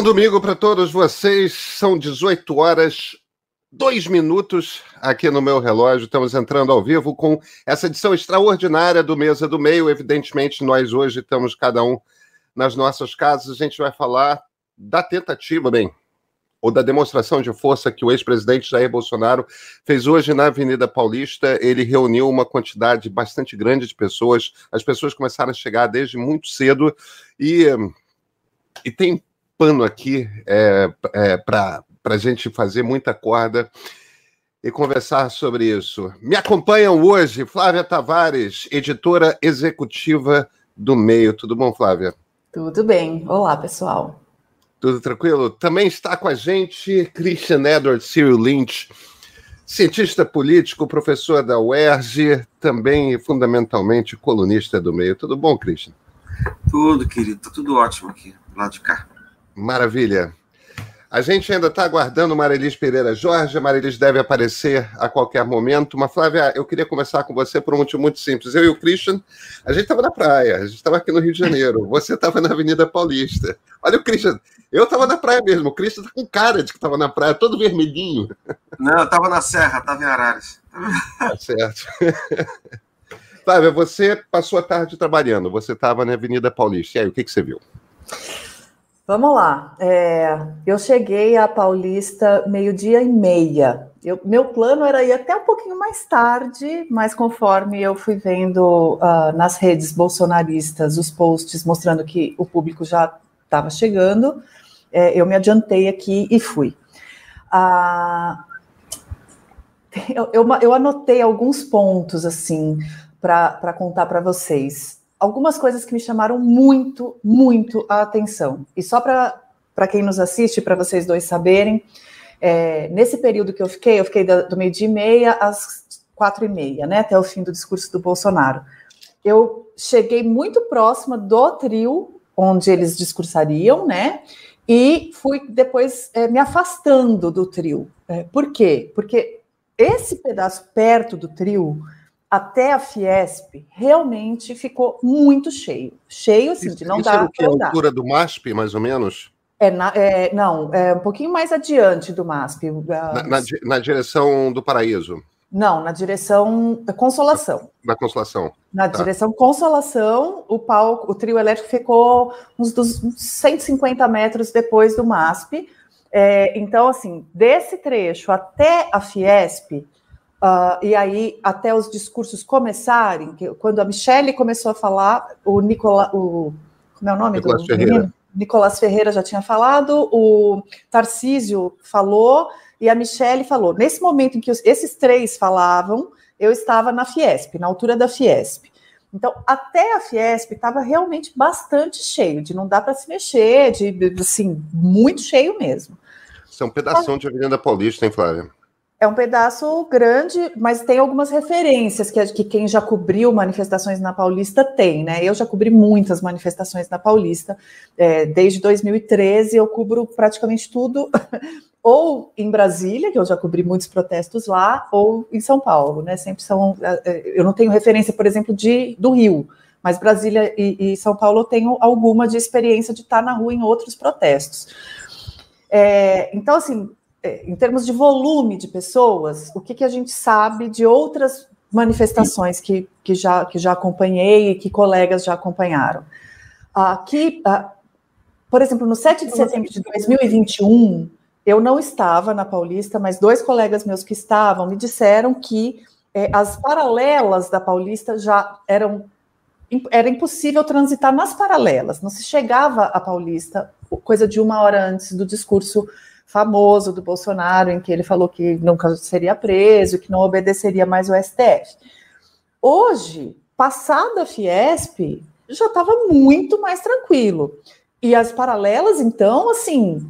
Bom domingo para todos vocês. São 18 horas, 2 minutos aqui no meu relógio. Estamos entrando ao vivo com essa edição extraordinária do Mesa do Meio. Evidentemente, nós hoje estamos cada um nas nossas casas. A gente vai falar da tentativa, bem, ou da demonstração de força que o ex-presidente Jair Bolsonaro fez hoje na Avenida Paulista. Ele reuniu uma quantidade bastante grande de pessoas. As pessoas começaram a chegar desde muito cedo e, e tem pano aqui é, é, para a gente fazer muita corda e conversar sobre isso. Me acompanham hoje Flávia Tavares, editora executiva do Meio. Tudo bom, Flávia? Tudo bem. Olá, pessoal. Tudo tranquilo? Também está com a gente Christian Edward Cyril Lynch, cientista político, professor da UERJ, também fundamentalmente colunista do Meio. Tudo bom, Christian? Tudo, querido. Tá tudo ótimo aqui, do lado de cá. Maravilha. A gente ainda está aguardando Marilis Pereira Jorge. A Marilis deve aparecer a qualquer momento. Mas, Flávia, eu queria começar com você por um motivo muito simples. Eu e o Christian, a gente estava na praia, a gente estava aqui no Rio de Janeiro. Você estava na Avenida Paulista. Olha o Christian, eu estava na praia mesmo. O Christian está com cara de que estava na praia, todo vermelhinho. Não, eu estava na Serra, estava em Araras. Tá certo. Flávia, você passou a tarde trabalhando. Você estava na Avenida Paulista. E aí, o que, que você viu? Vamos lá. É, eu cheguei a Paulista meio-dia e meia. Eu, meu plano era ir até um pouquinho mais tarde, mas conforme eu fui vendo uh, nas redes bolsonaristas os posts mostrando que o público já estava chegando, é, eu me adiantei aqui e fui. Uh, eu, eu, eu anotei alguns pontos assim para contar para vocês algumas coisas que me chamaram muito, muito a atenção. E só para quem nos assiste, para vocês dois saberem, é, nesse período que eu fiquei, eu fiquei do, meio-dia e meia às quatro e meia, né, até o fim do discurso do Bolsonaro. Eu cheguei muito próxima do trio onde eles discursariam, né, e fui depois é, me afastando do trio. É, por quê? Porque esse pedaço perto do trio até a Fiesp realmente ficou muito cheio. Cheio, assim, de não dar para a altura do MASP, mais ou menos? É, na, é, não, é um pouquinho mais adiante do MASP. Na, na, na, direção do Paraíso? Não, na direção da Consolação. Na Consolação. Na tá. direção Consolação, o palco, o trio elétrico ficou uns, dos, uns 150 metros depois do MASP. É, então, assim, desse trecho até a Fiesp, Uh, e aí, até os discursos começarem, que, quando a Michelle começou a falar, o Nicola, o como é o nome Nicolas do Ferreira. menino? Nicolas Ferreira já tinha falado, o Tarcísio falou e a Michelle falou. Nesse momento em que os, esses três falavam, eu estava na Fiesp, na altura da Fiesp. Então, até a Fiesp estava realmente bastante cheio, de não dá para se mexer, de assim, muito cheio mesmo. Isso é um pedaço de Avenida Paulista, hein, Flávia? É um pedaço grande, mas tem algumas referências que, que quem já cobriu manifestações na Paulista tem, né? Eu já cobri muitas manifestações na Paulista. É, desde 2013 eu cubro praticamente tudo, ou em Brasília, que eu já cobri muitos protestos lá, ou em São Paulo, né? Sempre são. É, é, eu não tenho referência, por exemplo, de do Rio, mas Brasília e, e São Paulo eu tenho alguma de experiência de estar na rua em outros protestos. É, então, assim, em termos de volume de pessoas, o que, que a gente sabe de outras manifestações que, que, já, que já acompanhei e que colegas já acompanharam? Aqui, por exemplo, no 7 de setembro de 2021, eu não estava na Paulista, mas dois colegas meus que estavam me disseram que é, as paralelas da Paulista já eram era impossível transitar nas paralelas, não se chegava à Paulista coisa de uma hora antes do discurso famoso do Bolsonaro, em que ele falou que nunca seria preso, que não obedeceria mais o STF. Hoje, passada a Fiesp, já estava muito mais tranquilo. E as paralelas, então, assim,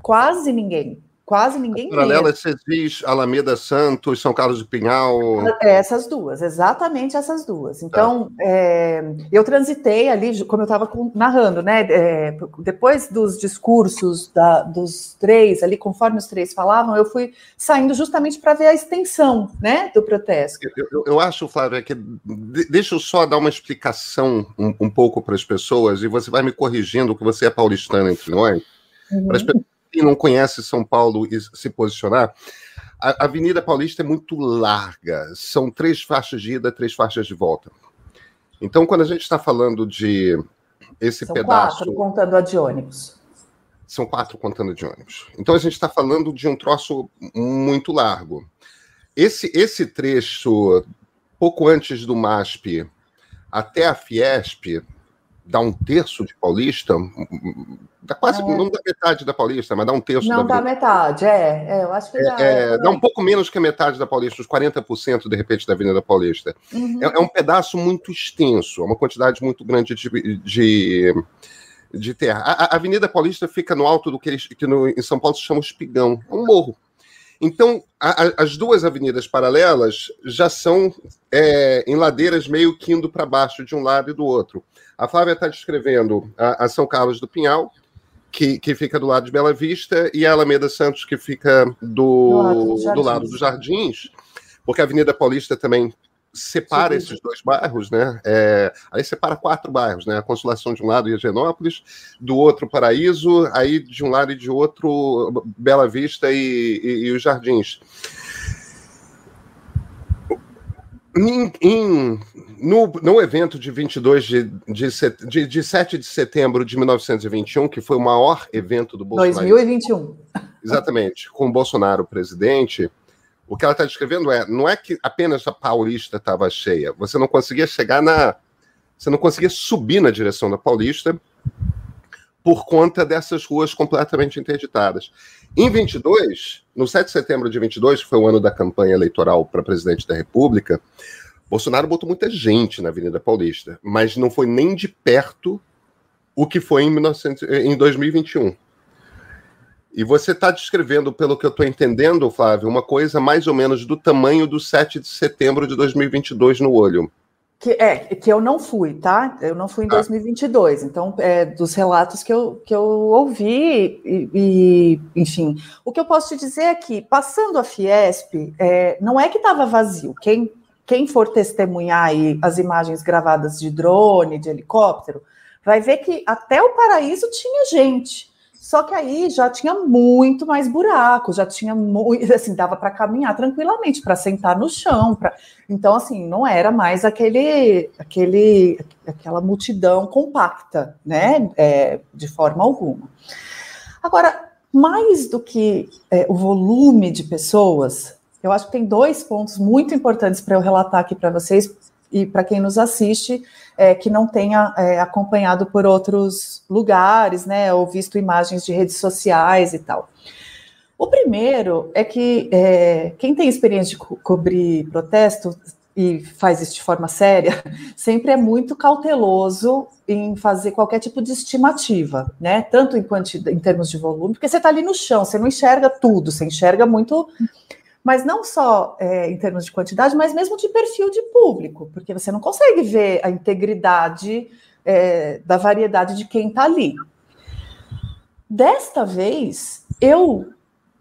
quase ninguém. Quase ninguém Paralela Cesis, Alameda Santos, São Carlos de Pinhal. É, essas duas, exatamente essas duas. Então, tá. é, eu transitei ali, como eu estava narrando, né? É, depois dos discursos da, dos três, ali, conforme os três falavam, eu fui saindo justamente para ver a extensão né, do protesto. Eu, eu, eu acho, Flávia, que deixa eu só dar uma explicação um, um pouco para as pessoas, e você vai me corrigindo, que você é paulistano entre nós. uhum. para as pessoas que não conhecem São Paulo e se posicionar, a Avenida Paulista é muito larga, são três faixas de ida, três faixas de volta. Então, quando a gente está falando de esse são pedaço. Quatro contando a de ônibus. São quatro contando de ônibus. Então a gente está falando de um troço muito largo. Esse, esse trecho, pouco antes do MASP até a Fiesp, dá um terço de Paulista, dá quase, é. não dá metade da Paulista, mas dá um terço não da dá metade, é, é, eu acho que dá. É, é, dá um pouco menos que a metade da Paulista, uns 40% de repente da Avenida Paulista. Uhum. É, é, um pedaço muito extenso, é uma quantidade muito grande de, de, de terra. A, a, Avenida Paulista fica no alto do que, eles, que no, em São Paulo se chama Espigão, é um morro. Então, a, as duas avenidas paralelas já são é, em ladeiras meio que indo para baixo de um lado e do outro. A Flávia está descrevendo a, a, São Carlos do Pinhal, que, que fica do lado de Bela Vista, e a Alameda Santos, que fica do, do, lado, do lado dos Jardins, porque a Avenida Paulista também separa Sim. esses dois bairros, né? É, aí separa quatro bairros, né? A Consolação de um lado e a Genópolis, do outro Paraíso, aí de um lado e de outro Bela Vista e, e, e os Jardins. Em, em, no, no evento de 22 de, de, de, de 7 de setembro de 1921, que foi o maior evento do Bolsonaro. 2021. Exatamente, com o Bolsonaro presidente, o que ela está descrevendo é: não é que apenas a Paulista estava cheia, você não conseguia chegar na. Você não conseguia subir na direção da Paulista por conta dessas ruas completamente interditadas. Em 22, no 7 de setembro de 22, que foi o ano da campanha eleitoral para presidente da República, Bolsonaro botou muita gente na Avenida Paulista, mas não foi nem de perto o que foi em, 1900, em 2021. E você está descrevendo, pelo que eu estou entendendo, Flávio, uma coisa mais ou menos do tamanho do 7 de setembro de 2022 no olho. Que, é, que eu não fui, tá? Eu não fui em ah. 2022. Então, é, dos relatos que eu, que eu ouvi, e, e, enfim. O que eu posso te dizer é que, passando a Fiesp, é, não é que estava vazio. Quem, quem for testemunhar aí as imagens gravadas de drone, de helicóptero, vai ver que até o paraíso tinha gente. Só que aí já tinha muito mais buraco, já tinha muito, assim, dava para caminhar tranquilamente, para sentar no chão, para então assim, não era mais aquele, aquele, aquela multidão compacta, né, é, de forma alguma. Agora, mais do que é, o volume de pessoas, eu acho que tem dois pontos muito importantes para eu relatar aqui para vocês e para quem nos assiste é, que não tenha é, acompanhado por outros lugares, né, ou visto imagens de redes sociais e tal. O primeiro é que é, quem tem experiência de co cobrir protesto e faz isso de forma séria, sempre é muito cauteloso em fazer qualquer tipo de estimativa, né? Tanto em, em termos de volume, porque você está ali no chão, você não enxerga tudo, você enxerga muito mas não só é, em termos de quantidade, mas mesmo de perfil de público, porque você não consegue ver a integridade é, da variedade de quem está ali. Desta vez, eu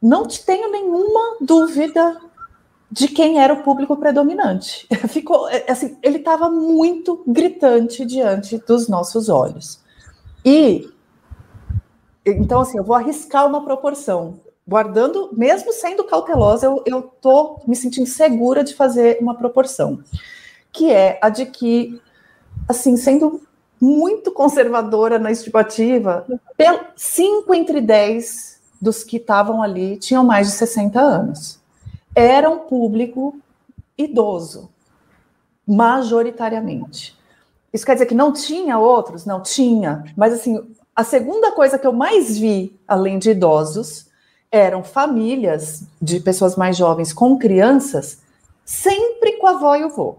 não tenho nenhuma dúvida de quem era o público predominante. Ficou é, assim, ele estava muito gritante diante dos nossos olhos. E então assim, eu vou arriscar uma proporção guardando, mesmo sendo cautelosa, eu, tô me sentindo segura de fazer uma proporção, que é a de que, assim, sendo muito conservadora na estimativa, 5 entre 10 dos que estavam ali tinham mais de 60 anos. Era um público idoso, majoritariamente. Isso quer dizer que não tinha outros? Não tinha. Mas, assim, a segunda coisa que eu mais vi, além de idosos, eram famílias de pessoas mais jovens com crianças, sempre com a avó e o vô.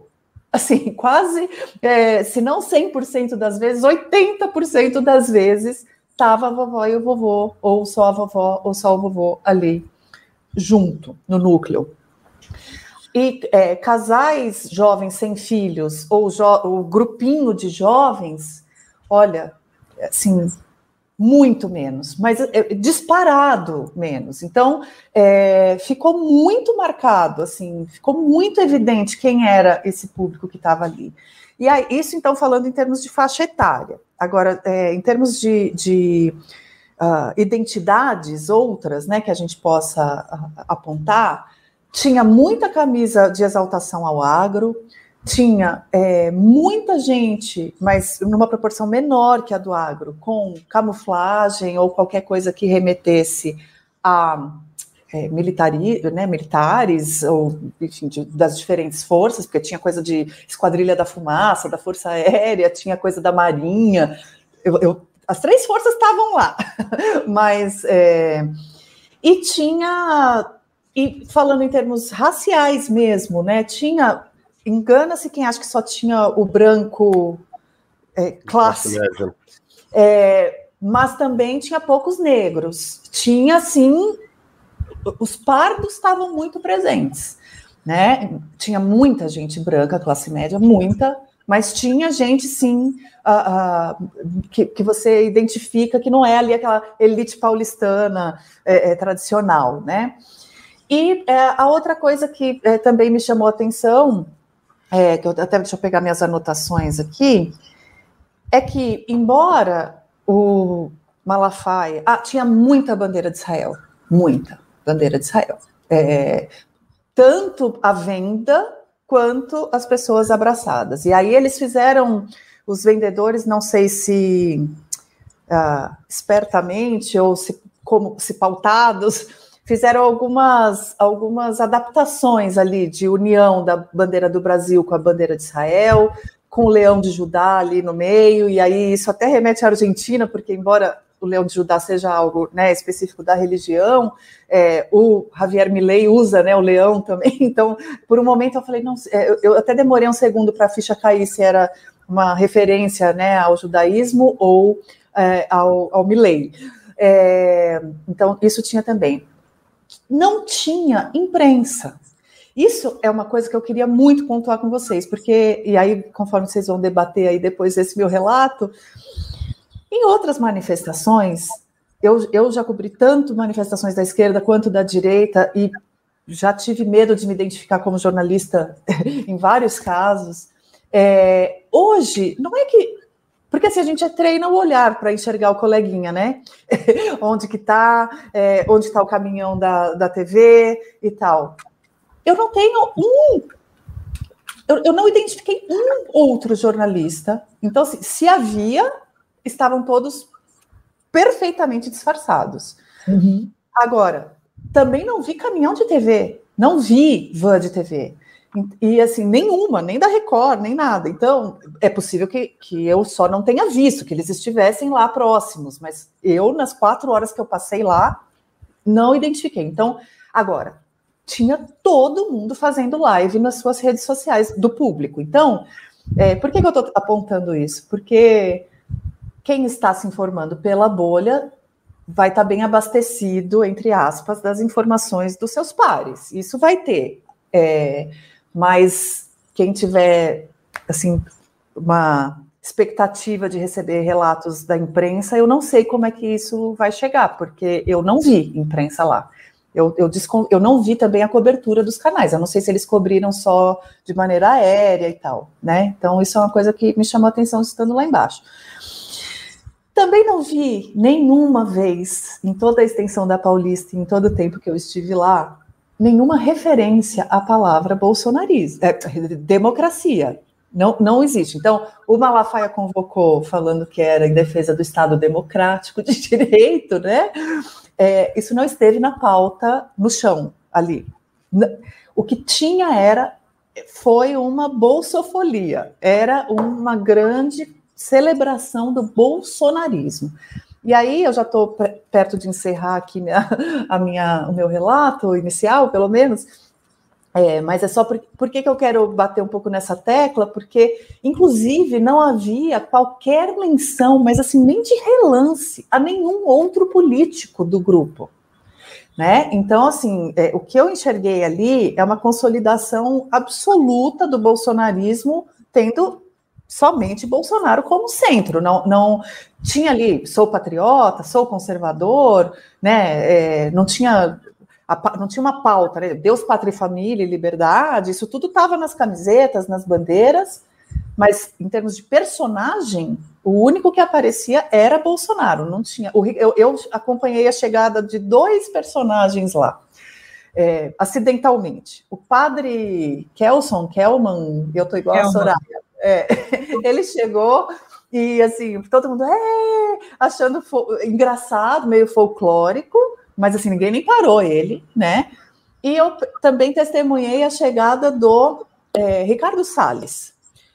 Assim, quase, é, se não 100% das vezes, 80% das vezes, estava a vovó e o vovô, ou só a vovó, ou só o vovô ali, junto, no núcleo. E é, casais jovens sem filhos, ou o grupinho de jovens, olha, assim, muito menos, mas é, disparado menos. Então, é, ficou muito marcado, assim, ficou muito evidente quem era esse público que estava ali. E aí, isso, então, falando em termos de faixa etária. Agora, é, em termos de, de uh, identidades outras, né, que a gente possa uh, apontar, tinha muita camisa de exaltação ao agro, tinha é, muita gente, mas numa proporção menor que a do agro, com camuflagem ou qualquer coisa que remetesse a é, militari, né, militares, ou enfim, de, das diferentes forças, porque tinha coisa de esquadrilha da fumaça, da Força Aérea, tinha coisa da Marinha. Eu, eu as três forças estavam lá, mas. É, e tinha. E falando em termos raciais mesmo, né? Tinha. Engana-se quem acha que só tinha o branco é, clássico. É, mas também tinha poucos negros. Tinha, sim, os pardos estavam muito presentes, né? Tinha muita gente branca, classe média, muita, mas tinha gente, sim, uh, uh, que, que, você identifica que não é ali aquela elite paulistana é, é, tradicional, né? E é, a outra coisa que é, também me chamou a atenção, é, que eu, até deixa eu pegar minhas anotações aqui, é que, embora o Malafaia. Ah, tinha muita bandeira de Israel, muita bandeira de Israel. É, tanto a venda quanto as pessoas abraçadas. E aí eles fizeram, os vendedores, não sei se uh, espertamente ou se, como, se pautados, fizeram algumas, algumas adaptações ali de união da bandeira do Brasil com a bandeira de Israel, com o leão de Judá ali no meio, e aí isso até remete à Argentina, porque embora o leão de Judá seja algo né, específico da religião, é, o Javier Milei usa né, o leão também, então por um momento eu falei, não, é, eu até demorei um segundo para a ficha cair se era uma referência né, ao judaísmo ou é, ao, ao Milley. É, então, isso tinha também. Não tinha imprensa. Isso é uma coisa que eu queria muito pontuar com vocês, porque, e aí, conforme vocês vão debater aí depois desse meu relato, em outras manifestações, eu, eu já cobri tanto manifestações da esquerda quanto da direita e já tive medo de me identificar como jornalista em vários casos. É, hoje, não é que. Porque assim, a gente treina o olhar para enxergar o coleguinha, né? onde que está, é, onde está o caminhão da, da TV e tal. Eu não tenho um. Eu, eu não identifiquei um outro jornalista. Então, assim, se havia, estavam todos perfeitamente disfarçados. Uhum. Agora, também não vi caminhão de TV, não vi van de TV. E assim, nenhuma, nem da Record, nem nada. Então, é possível que, que eu só não tenha visto, que eles estivessem lá próximos, mas eu, nas quatro horas que eu passei lá, não identifiquei. Então, agora, tinha todo mundo fazendo live nas suas redes sociais do público. Então, é, por que, que eu estou apontando isso? Porque quem está se informando pela bolha vai estar tá bem abastecido, entre aspas, das informações dos seus pares. Isso vai ter. É, mas quem tiver, assim, uma expectativa de receber relatos da imprensa, eu não sei como é que isso vai chegar, porque eu não vi imprensa lá. Eu, eu, eu não vi também a cobertura dos canais. Eu não sei se eles cobriram só de maneira aérea e tal, né? Então, isso é uma coisa que me chamou a atenção estando lá embaixo. Também não vi nenhuma vez, em toda a extensão da Paulista, em todo o tempo que eu estive lá, nenhuma referência à palavra bolsonarismo, é, democracia. Não, não existe. Então, o Malafaia convocou falando que era em defesa do Estado democrático de direito, né? É, isso não esteve na pauta no chão ali. O que tinha era foi uma bolsofolia, era uma grande celebração do bolsonarismo. E aí eu já estou perto de encerrar aqui minha, a minha, o meu relato inicial, pelo menos. É, mas é só por, por que, que eu quero bater um pouco nessa tecla? Porque, inclusive, não havia qualquer menção, mas assim, nem de relance, a nenhum outro político do grupo. Né? Então, assim, é, o que eu enxerguei ali é uma consolidação absoluta do bolsonarismo tendo somente Bolsonaro como centro, não, não tinha ali, sou patriota, sou conservador, né, é, não tinha não tinha uma pauta, né? Deus, pátria e família e liberdade, isso tudo estava nas camisetas, nas bandeiras, Mas em termos de personagem, o único que aparecia era Bolsonaro. Não tinha. Eu, eu acompanhei a chegada de dois personagens lá. É, acidentalmente. O padre Kelson, Kelman, eu tô igual Kelman. a Soraya, é, ele chegou e assim, todo mundo é, achando engraçado, meio folclórico, mas assim, ninguém nem parou ele, né? E eu também testemunhei a chegada do é, Ricardo Salles.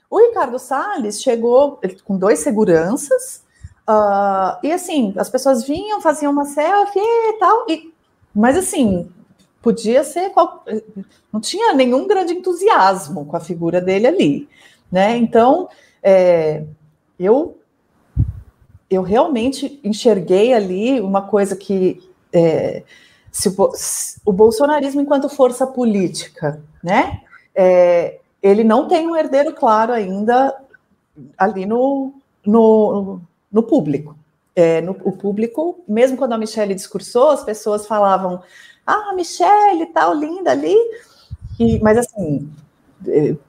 O Ricardo Salles chegou com dois seguranças, uh, e assim, as pessoas vinham, faziam uma selfie e tal, e, mas assim, podia ser. Qual, não tinha nenhum grande entusiasmo com a figura dele ali. Né? Então, é, eu, eu realmente enxerguei ali uma coisa que. É, se o, se o, bolsonarismo enquanto força política, né? É, ele não tem um herdeiro claro ainda ali no, no, no público. É, no, o público, mesmo quando a Michelle discursou, as pessoas falavam, ah, Michelle, tal, linda ali, e, mas assim,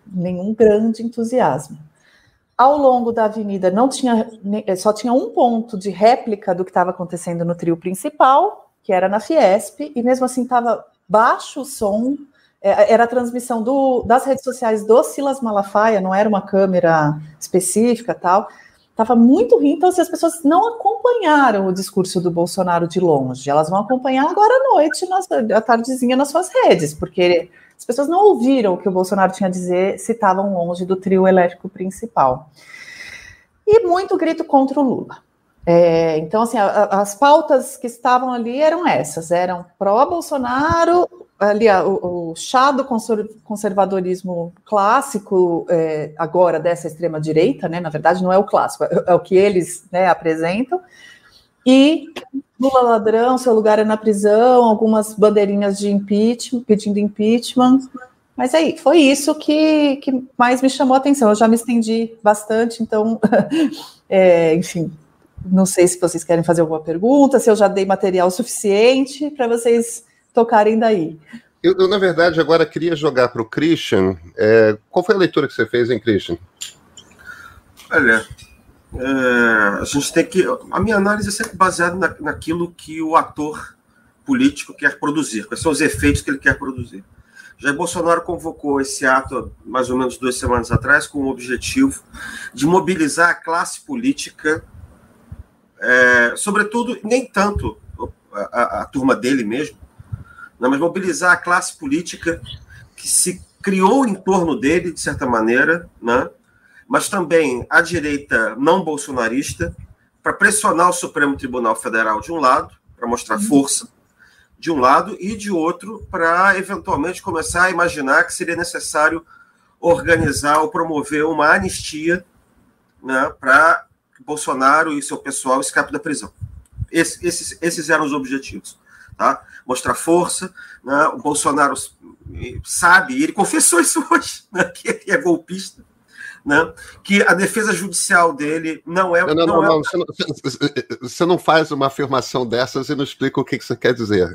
nenhum grande entusiasmo. Ao longo da avenida não tinha, só tinha um ponto de réplica do que estava acontecendo no trio principal, que era na Fiesp, e mesmo assim estava baixo o som, é, era a transmissão do, das redes sociais do Silas Malafaia, não era uma câmera específica tal. Estava muito ruim, então assim, as pessoas não acompanharam o discurso do Bolsonaro de longe. Elas vão acompanhar agora à noite, nas, tardezinha, nas suas redes, porque as pessoas não ouviram o que o Bolsonaro tinha a dizer se estavam longe do trio elétrico principal. E muito grito contra o Lula. É, então, assim, a, a, as pautas que estavam ali eram essas: eram pró-Bolsonaro, ali o, o, chá do conservadorismo clássico, é, agora dessa extrema-direita, né? Na verdade, não é o clássico, é, é o que eles né, apresentam. E Lula ladrão, seu lugar é na prisão, algumas bandeirinhas de impeachment, pedindo impeachment. Mas aí, foi isso que, que mais me chamou a atenção. Eu já me estendi bastante, então, é, enfim, não sei se vocês querem fazer alguma pergunta, se eu já dei material suficiente para vocês tocarem daí. Eu, eu, na verdade, agora queria jogar para o Christian. É, qual foi a leitura que você fez, hein, Christian? Olha, é, a gente tem que. A minha análise é sempre baseada na, naquilo que o ator político quer produzir, quais são os efeitos que ele quer produzir. Jair Bolsonaro convocou esse ato mais ou menos duas semanas atrás com o objetivo de mobilizar a classe política, é, sobretudo, nem tanto a, a, a turma dele mesmo, né, mas mobilizar a classe política que se criou em torno dele, de certa maneira, né, mas também a direita não bolsonarista, para pressionar o Supremo Tribunal Federal de um lado, para mostrar uhum. força, de um lado, e de outro, para eventualmente começar a imaginar que seria necessário organizar ou promover uma anistia né, para que Bolsonaro e seu pessoal escapem da prisão. Esse, esses, esses eram os objetivos. Tá? Mostrar força. Né? O Bolsonaro sabe, ele confessou isso hoje, né, que ele é golpista né, que a defesa judicial dele não é. Não, não, não, não, é... Você, não você, não faz uma afirmação dessas e não explica o que, que você quer dizer.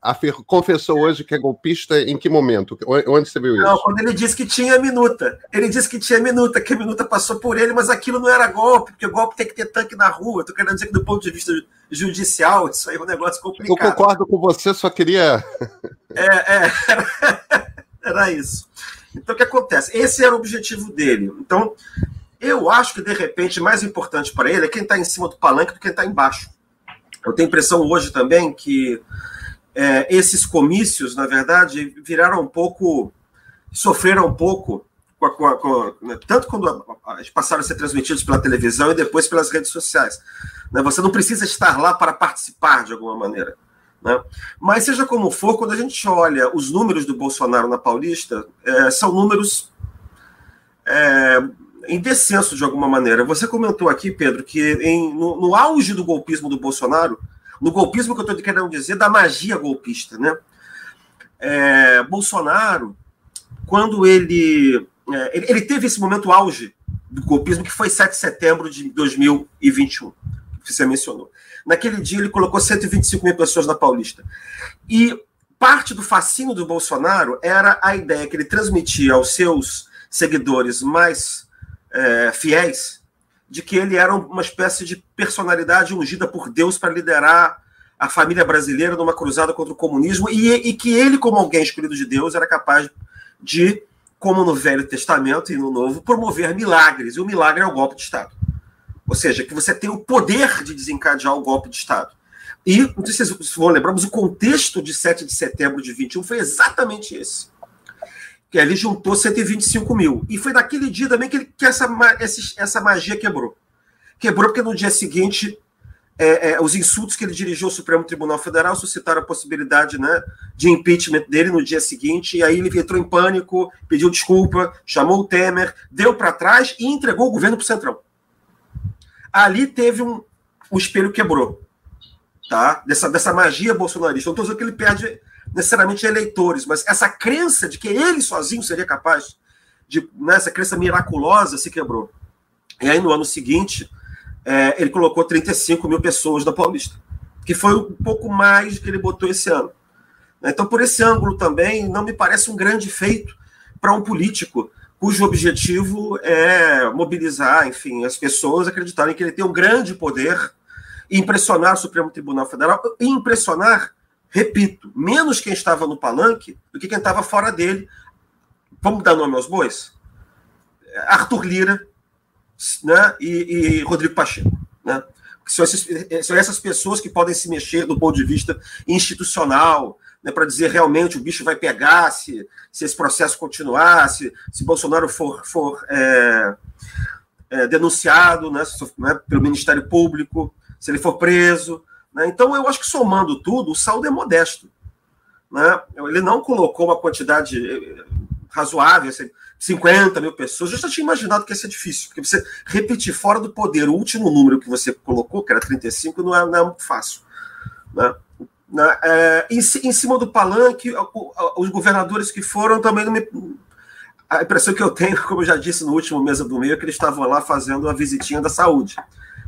Afir... Confessou hoje que é golpista em que momento? Onde você viu isso? Não, quando ele disse que tinha minuta. Ele disse que tinha minuta, que a minuta passou por ele, mas aquilo não era golpe, porque golpe tem que ter tanque na rua. Estou querendo dizer que, do ponto de vista judicial, isso aí é um negócio complicado. Eu concordo com você, só queria. é, é. Era isso. Então, o que acontece? Esse era o objetivo dele. Então, eu acho que, de repente, mais importante para ele é quem está em cima do palanque do que quem está embaixo. Eu tenho a impressão hoje também que é, esses comícios, na verdade, viraram um pouco. sofreram um pouco, com a, com a, com a, né, tanto quando passaram a ser transmitidos pela televisão e depois pelas redes sociais. Né? Você não precisa estar lá para participar de alguma maneira. Né? Mas, seja como for, quando a gente olha os números do Bolsonaro na Paulista, é, são números é, em descenso de alguma maneira. Você comentou aqui, Pedro, que em, no, no, auge do golpismo do Bolsonaro, no golpismo que eu estou querendo dizer, da magia golpista, né? É, Bolsonaro, quando ele, é, ele, ele. teve esse momento auge do golpismo, que foi 7 de setembro de 2021, que você mencionou. Naquele dia, ele colocou 125 mil pessoas na Paulista. E parte do fascínio do Bolsonaro era a ideia que ele transmitia aos seus seguidores mais é, fiéis de que ele era uma espécie de personalidade ungida por Deus para liderar a família brasileira numa cruzada contra o comunismo e, e, que ele, como alguém escolhido de Deus, era capaz de, como no Velho Testamento e no Novo, promover milagres. E o milagre é o golpe de Estado. Ou seja, que você tem o poder de desencadear o golpe de Estado. E, não sei se vocês vão lembrar, mas o contexto de 7 de setembro de 21 foi exatamente esse. Que ele juntou 125 mil. E foi naquele dia também que, ele, que essa, essa magia quebrou. Quebrou porque no dia seguinte é, é, os insultos que ele dirigiu ao Supremo Tribunal Federal suscitaram a possibilidade né, de impeachment dele no dia seguinte, e aí ele entrou em pânico, pediu desculpa, chamou o Temer, deu para trás e entregou o governo para o Centrão. Ali teve um. O espelho quebrou. Tá? Dessa, dessa magia bolsonarista. Não estou dizendo que ele perde necessariamente eleitores, mas essa crença de que ele sozinho seria capaz de. Né, essa crença miraculosa se quebrou. E aí, no ano seguinte, é, ele colocou 35 mil pessoas da Paulista, que foi um pouco mais que ele botou esse ano. Então, por esse ângulo também, não me parece um grande feito para um político cujo objetivo é mobilizar, enfim, as pessoas acreditarem que ele tem um grande poder e impressionar o Supremo Tribunal Federal e impressionar, repito, menos quem estava no palanque do que quem estava fora dele. Vamos dar nome aos bois? Arthur Lira, né, e, e Rodrigo Pacheco. Né? São, são essas pessoas que podem se mexer do ponto de vista institucional, né, para dizer realmente o bicho vai pegar se, se esse processo continuar, se, se Bolsonaro for, for é, é, denunciado né, né, pelo Ministério Público, se ele for preso. Né? Então, eu acho que somando tudo, o saldo é modesto. Né? Ele não colocou uma quantidade eh, razoável, assim, 50 mil pessoas, eu já tinha imaginado que ia ser difícil, porque você repetir fora do poder o último número que você colocou, que era 35, não é, não é muito fácil. Né? Né? É, em, em, cima do palanque, os governadores que foram também não me. A impressão que eu tenho, como eu já disse no último mesa do meio, é que eles estavam lá fazendo a visitinha da saúde.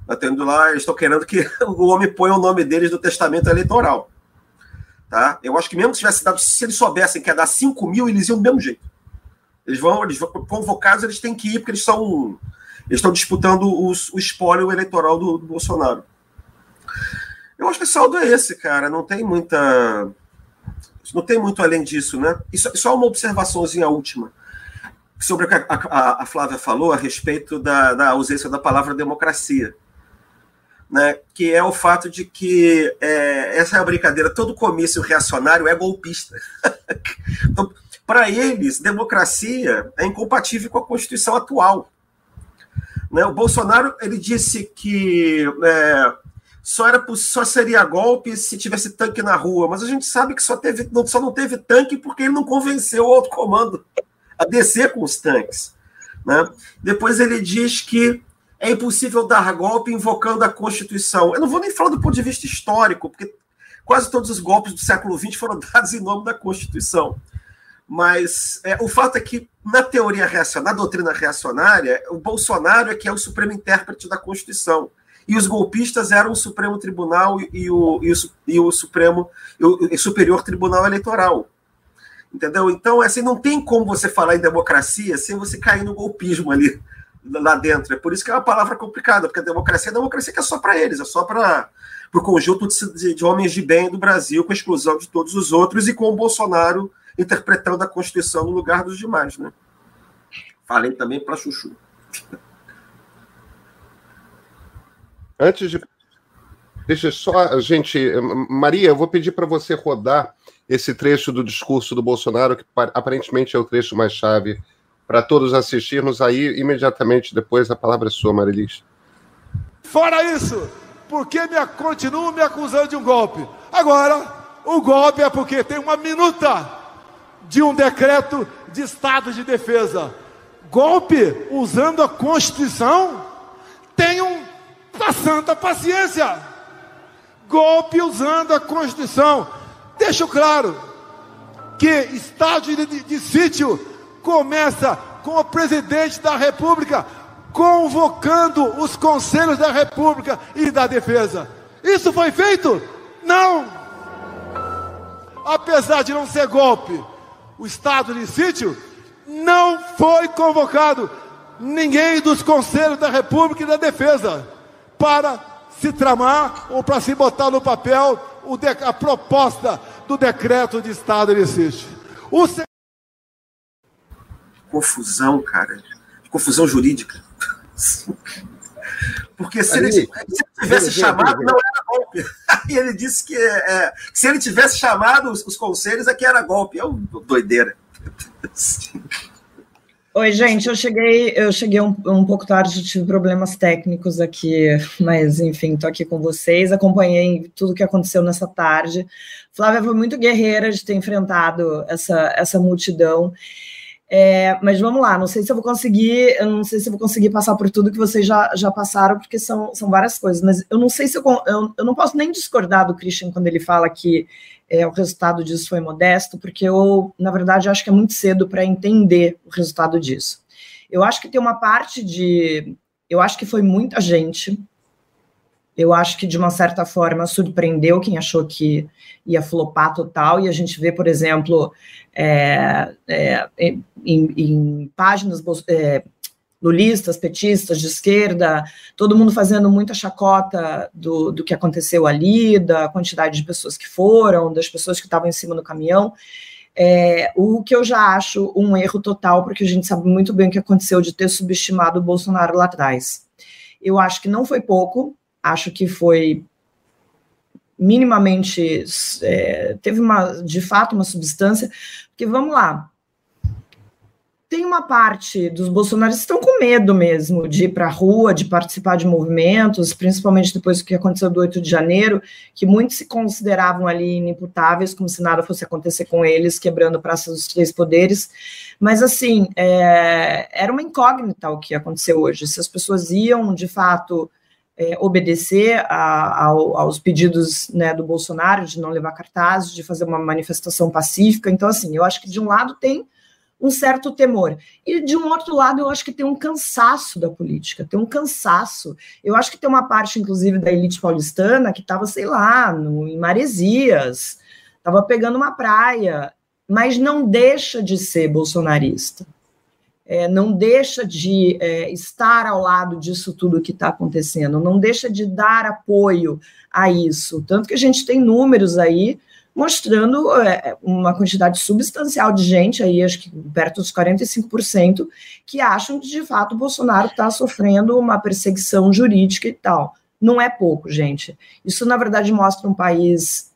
Batendo lá, eles estão querendo que o homem ponha o nome deles no testamento eleitoral. Tá? Eu acho que mesmo se tivesse dado, se eles soubessem que ia dar 5 mil, eles iam do mesmo jeito. Eles vão, eles vão convocados, eles têm que ir, porque eles são. Eles estão disputando os, o espólio eleitoral do, do, Bolsonaro. Eu acho que o saldo é esse, cara. Não tem muita. Não tem muito além disso, né? E só, uma observaçãozinha última sobre o que a, a, a, Flávia falou a respeito da, da, ausência da palavra democracia. Né, que é o fato de que é, essa é a brincadeira, todo comício reacionário é golpista. então, para eles, democracia é incompatível com a Constituição atual. Né? O Bolsonaro ele disse que é, só, era, só seria golpe se tivesse tanque na rua, mas a gente sabe que só, teve, não, só não teve tanque porque ele não convenceu o outro comando a descer com os tanques. Né? Depois ele diz que é impossível dar golpe invocando a Constituição. Eu não vou nem falar do ponto de vista histórico, porque quase todos os golpes do século XX foram dados em nome da Constituição. Mas é, o fato é que, na teoria reacionária, na doutrina reacionária, o Bolsonaro é que é o supremo intérprete da Constituição. E os golpistas eram o Supremo Tribunal e o, e o, e o Supremo e o Superior Tribunal Eleitoral. Entendeu? Então, assim, não tem como você falar em democracia sem você cair no golpismo ali lá dentro. É por isso que é uma palavra complicada, porque a democracia é a democracia que é só para eles, é só para o conjunto de, de, homens de bem do Brasil, com exclusão de todos os outros, e com o Bolsonaro interpretando a Constituição no lugar dos demais, né? Falei também para Chuchu. Antes de. Deixa só gente. Maria, eu vou pedir para você rodar esse trecho do discurso do Bolsonaro, que aparentemente é o trecho mais chave para todos assistirmos. Aí, imediatamente depois, a palavra é sua, Marilis. Fora isso, por que me, continuam me acusando de um golpe? Agora, o golpe é porque tem uma minuta de um decreto de estado de defesa. Golpe usando a Constituição? Tenham a santa paciência. Golpe usando a Constituição. Deixo claro que estado de, de, de sítio começa com o presidente da República convocando os conselhos da República e da Defesa. Isso foi feito? Não! Apesar de não ser golpe, o estado de sítio não foi convocado. ninguém dos conselhos da República e da Defesa para se tramar ou para se botar no papel a proposta do decreto de Estado ele existe. O... Confusão, cara. Confusão jurídica. Porque se, ele, se ele, tivesse chamado, não era golpe. Aí ele disse que é, se ele tivesse chamado os, os conselhos, aqui era golpe. É uma doideira. Oi, gente, eu cheguei, eu cheguei um, um pouco tarde, tive problemas técnicos aqui, mas enfim, estou aqui com vocês, acompanhei tudo que aconteceu nessa tarde. Flávia foi muito guerreira de ter enfrentado essa, essa multidão. É, mas vamos lá, não sei se eu vou conseguir, eu não sei se eu vou conseguir passar por tudo que vocês já, já passaram, porque são, são várias coisas, mas eu não sei se eu, eu, eu não posso nem discordar do Christian quando ele fala que é, o resultado disso foi modesto, porque eu, na verdade, acho que é muito cedo para entender o resultado disso. Eu acho que tem uma parte de. Eu acho que foi muita gente. Eu acho que, de uma certa forma, surpreendeu quem achou que ia flopar total, e a gente vê, por exemplo, é, é, em, em, páginas é, lulistas, petistas de esquerda, todo mundo fazendo muita chacota do, do que aconteceu ali, da quantidade de pessoas que foram, das pessoas que estavam em cima do caminhão. É, o que eu já acho um erro total, porque a gente sabe muito bem o que aconteceu de ter subestimado o Bolsonaro lá atrás. Eu acho que não foi pouco, acho que foi minimamente é, teve uma de fato uma substância, porque vamos lá, tem uma parte dos bolsonaristas que estão com medo mesmo de ir para a rua, de participar de movimentos, principalmente depois do que aconteceu do 8 de janeiro, que muitos se consideravam ali inimputáveis, como se nada fosse acontecer com eles, quebrando praças dos três poderes. Mas, assim, é, era uma incógnita o que aconteceu hoje. Se as pessoas iam, de fato, é, obedecer a, aos pedidos né, do Bolsonaro de não levar cartazes, de fazer uma manifestação pacífica. Então, assim, eu acho que de um lado tem um certo temor. E de um outro lado, eu acho que tem um cansaço da política, tem um cansaço. Eu acho que tem uma parte, inclusive, da elite paulistana que estava, sei lá, no, em Maresias, estava pegando uma praia, mas não deixa de ser bolsonarista. É, não deixa de é, estar ao lado disso tudo que está acontecendo, não deixa de dar apoio a isso. Tanto que a gente tem números aí mostrando é, uma quantidade substancial de gente, aí acho que perto dos 45%, que acham que de fato o Bolsonaro está sofrendo uma perseguição jurídica e tal. Não é pouco, gente. Isso, na verdade, mostra um país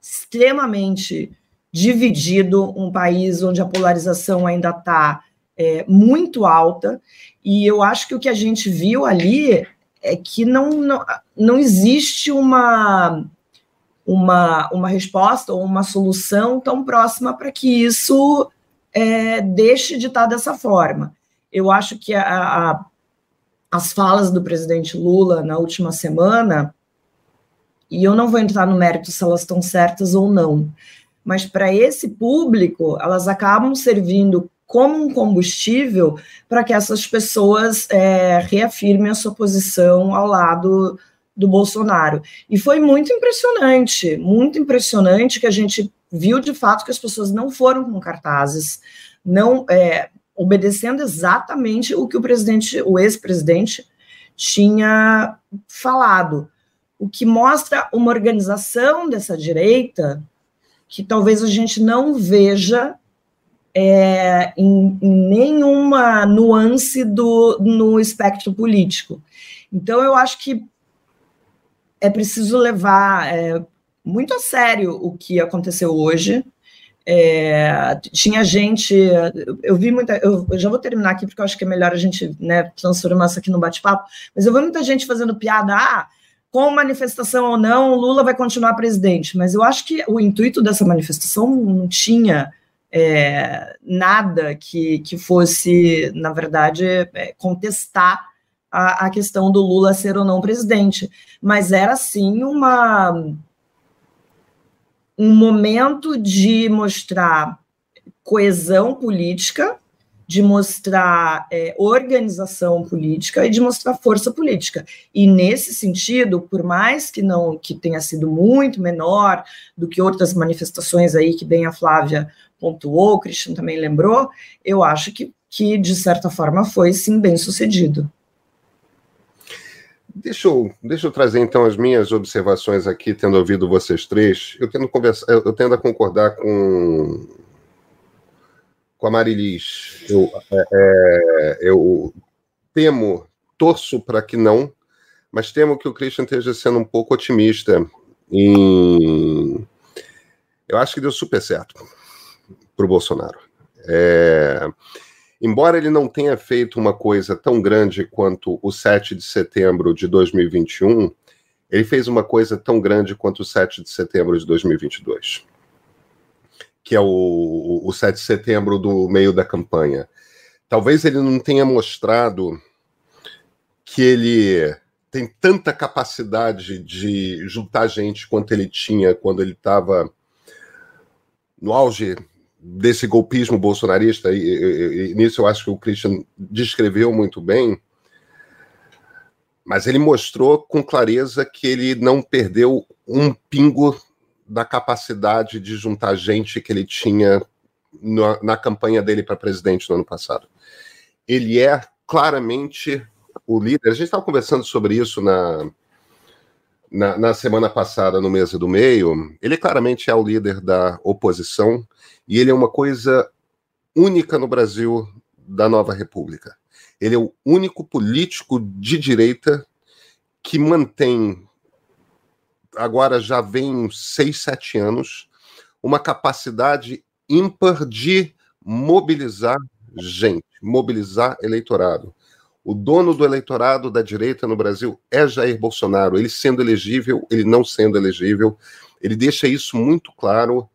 extremamente dividido, um país onde a polarização ainda está é, muito alta, e eu acho que o que a gente viu ali é que não, não, não existe uma uma, uma resposta ou uma solução tão próxima para que isso é, deixe de estar dessa forma. Eu acho que a, a, as falas do presidente Lula na última semana, e eu não vou entrar no mérito se elas estão certas ou não, mas para esse público, elas acabam servindo como um combustível para que essas pessoas é, reafirmem a sua posição ao lado do Bolsonaro. E foi muito impressionante, muito impressionante que a gente viu de fato que as pessoas não foram com cartazes, não é, obedecendo exatamente o que o presidente, o ex-presidente, tinha falado. O que mostra uma organização dessa direita que talvez a gente não veja é, em, em, nenhuma nuance do, no espectro político. Então, eu acho que é preciso levar é, muito a sério o que aconteceu hoje. É, tinha gente, eu vi muita, eu, eu, já vou terminar aqui porque eu acho que é melhor a gente né, transformar isso aqui no bate-papo, mas eu vi muita gente fazendo piada, ah, com manifestação ou não, Lula vai continuar presidente, mas eu acho que o intuito dessa manifestação não tinha é, nada que, que fosse, na verdade, é, contestar a, a questão do Lula ser ou não presidente, mas era sim uma um momento de mostrar coesão política, de mostrar é, organização política e de mostrar força política. E nesse sentido, por mais que não que tenha sido muito menor do que outras manifestações aí que bem a Flávia pontuou, o Christian também lembrou, eu acho que que, de certa forma, foi sim bem sucedido. Deixa eu, deixa eu trazer então as minhas observações aqui, tendo ouvido vocês três. Eu tendo, conversar, eu tendo a concordar com, com a Marilis. Eu, é, é eu temo, torço para que não, mas temo que o Christian esteja sendo um pouco otimista em. Eu acho que deu super certo para o Bolsonaro. É... Embora ele não tenha feito uma coisa tão grande quanto o 7 de setembro de 2021, ele fez uma coisa tão grande quanto o 7 de setembro de 2022, que é o, o 7 de setembro do meio da campanha. Talvez ele não tenha mostrado que ele tem tanta capacidade de juntar gente quanto ele tinha quando ele estava no auge desse golpismo bolsonarista, e, e, e, nisso eu acho que o Christian descreveu muito bem, mas ele mostrou com clareza que ele não perdeu um pingo da capacidade de juntar gente que ele tinha na, na campanha dele para presidente no ano passado. Ele é claramente o líder. A gente estava conversando sobre isso na, na, na, semana passada no Mesa do Meio. Ele claramente é o líder da oposição e ele é uma coisa única no Brasil da nova república. Ele é o único político de direita que mantém, agora já vem seis, sete anos, uma capacidade ímpar de mobilizar gente, mobilizar eleitorado. O dono do eleitorado da direita no Brasil é Jair Bolsonaro. Ele sendo elegível, ele não sendo elegível, ele deixa isso muito claro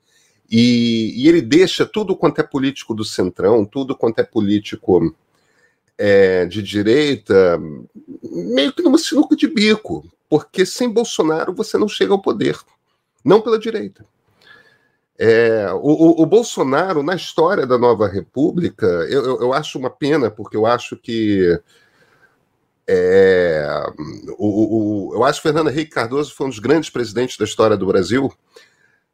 e, e, ele deixa tudo quanto é político do centrão, tudo quanto é político é, de direita, meio que numa sinuca de bico, porque sem Bolsonaro você não chega ao poder, não pela direita. É, o, o, Bolsonaro, na história da nova república, eu, eu, eu acho uma pena, porque eu acho que. É, o, o, eu acho que Fernando Henrique Cardoso foi um dos grandes presidentes da história do Brasil,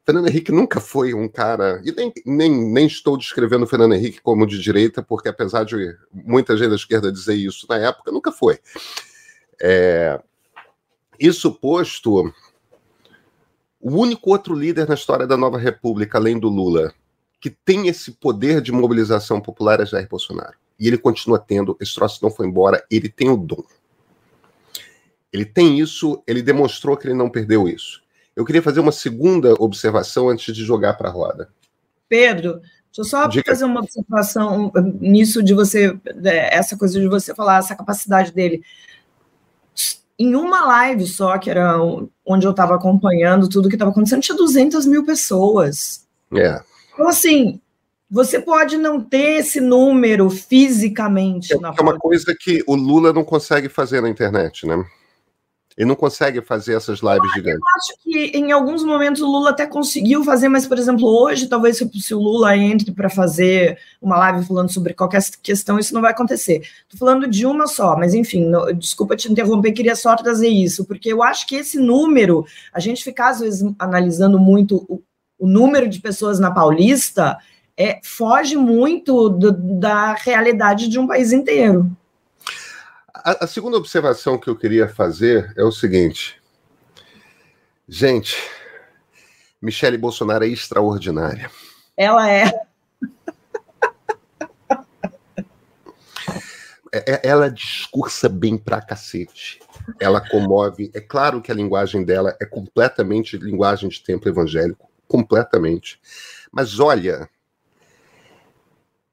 Fernando Henrique nunca foi um cara, e nem, nem, nem estou descrevendo o Fernando Henrique como de direita, porque apesar de muita gente da esquerda dizer isso na época, nunca foi. É, isso posto, o único outro líder na história da nova república, além do Lula, que tem esse poder de mobilização popular é Jair Bolsonaro. E ele continua tendo, esse troço não foi embora, ele tem o dom. Ele tem isso, ele demonstrou que ele não perdeu isso. Eu queria fazer uma segunda observação antes de jogar para a roda. Pedro, deixa eu só Diga. fazer uma observação nisso de você, essa coisa de você falar, essa capacidade dele. Em uma live só, que era onde eu estava acompanhando tudo que estava acontecendo, tinha 200 mil pessoas. É. Então, assim, você pode não ter esse número fisicamente. É, é uma coisa que o Lula não consegue fazer na internet, né? Ele não consegue fazer essas lives gigantes. Eu acho que em alguns momentos o Lula até conseguiu fazer, mas, por exemplo, hoje, talvez se o Lula entre para fazer uma live falando sobre qualquer questão, isso não vai acontecer. Estou falando de uma só, mas enfim, não, desculpa te interromper, queria só trazer isso, porque eu acho que esse número, a gente ficar às vezes analisando muito o, o número de pessoas na Paulista, é, foge muito do, da realidade de um país inteiro. A, a, segunda observação que eu queria fazer é o seguinte. Gente, Michele Bolsonaro é extraordinária. Ela é. é, é ela discursa bem pra cacete. Ela comove. É claro que a linguagem dela é completamente linguagem de templo evangélico. Completamente. Mas olha,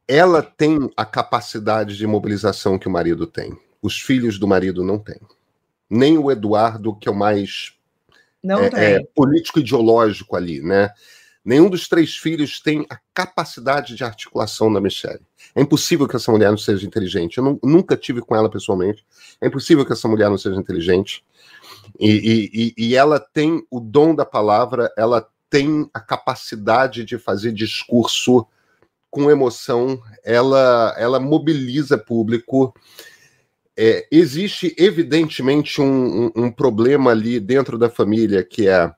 ela tem a capacidade de mobilização que o marido tem os filhos do marido não têm. Nem o Eduardo, que é o mais é, é, político ideológico ali, né? Nenhum dos três filhos tem a capacidade de articulação da Michelle. É impossível que essa mulher não seja inteligente. Eu não, nunca tive com ela pessoalmente. É impossível que essa mulher não seja inteligente. E, e, e ela tem o dom da palavra, ela tem a capacidade de fazer discurso com emoção, ela, ela mobiliza público é, existe evidentemente um, um, um, problema ali dentro da família que é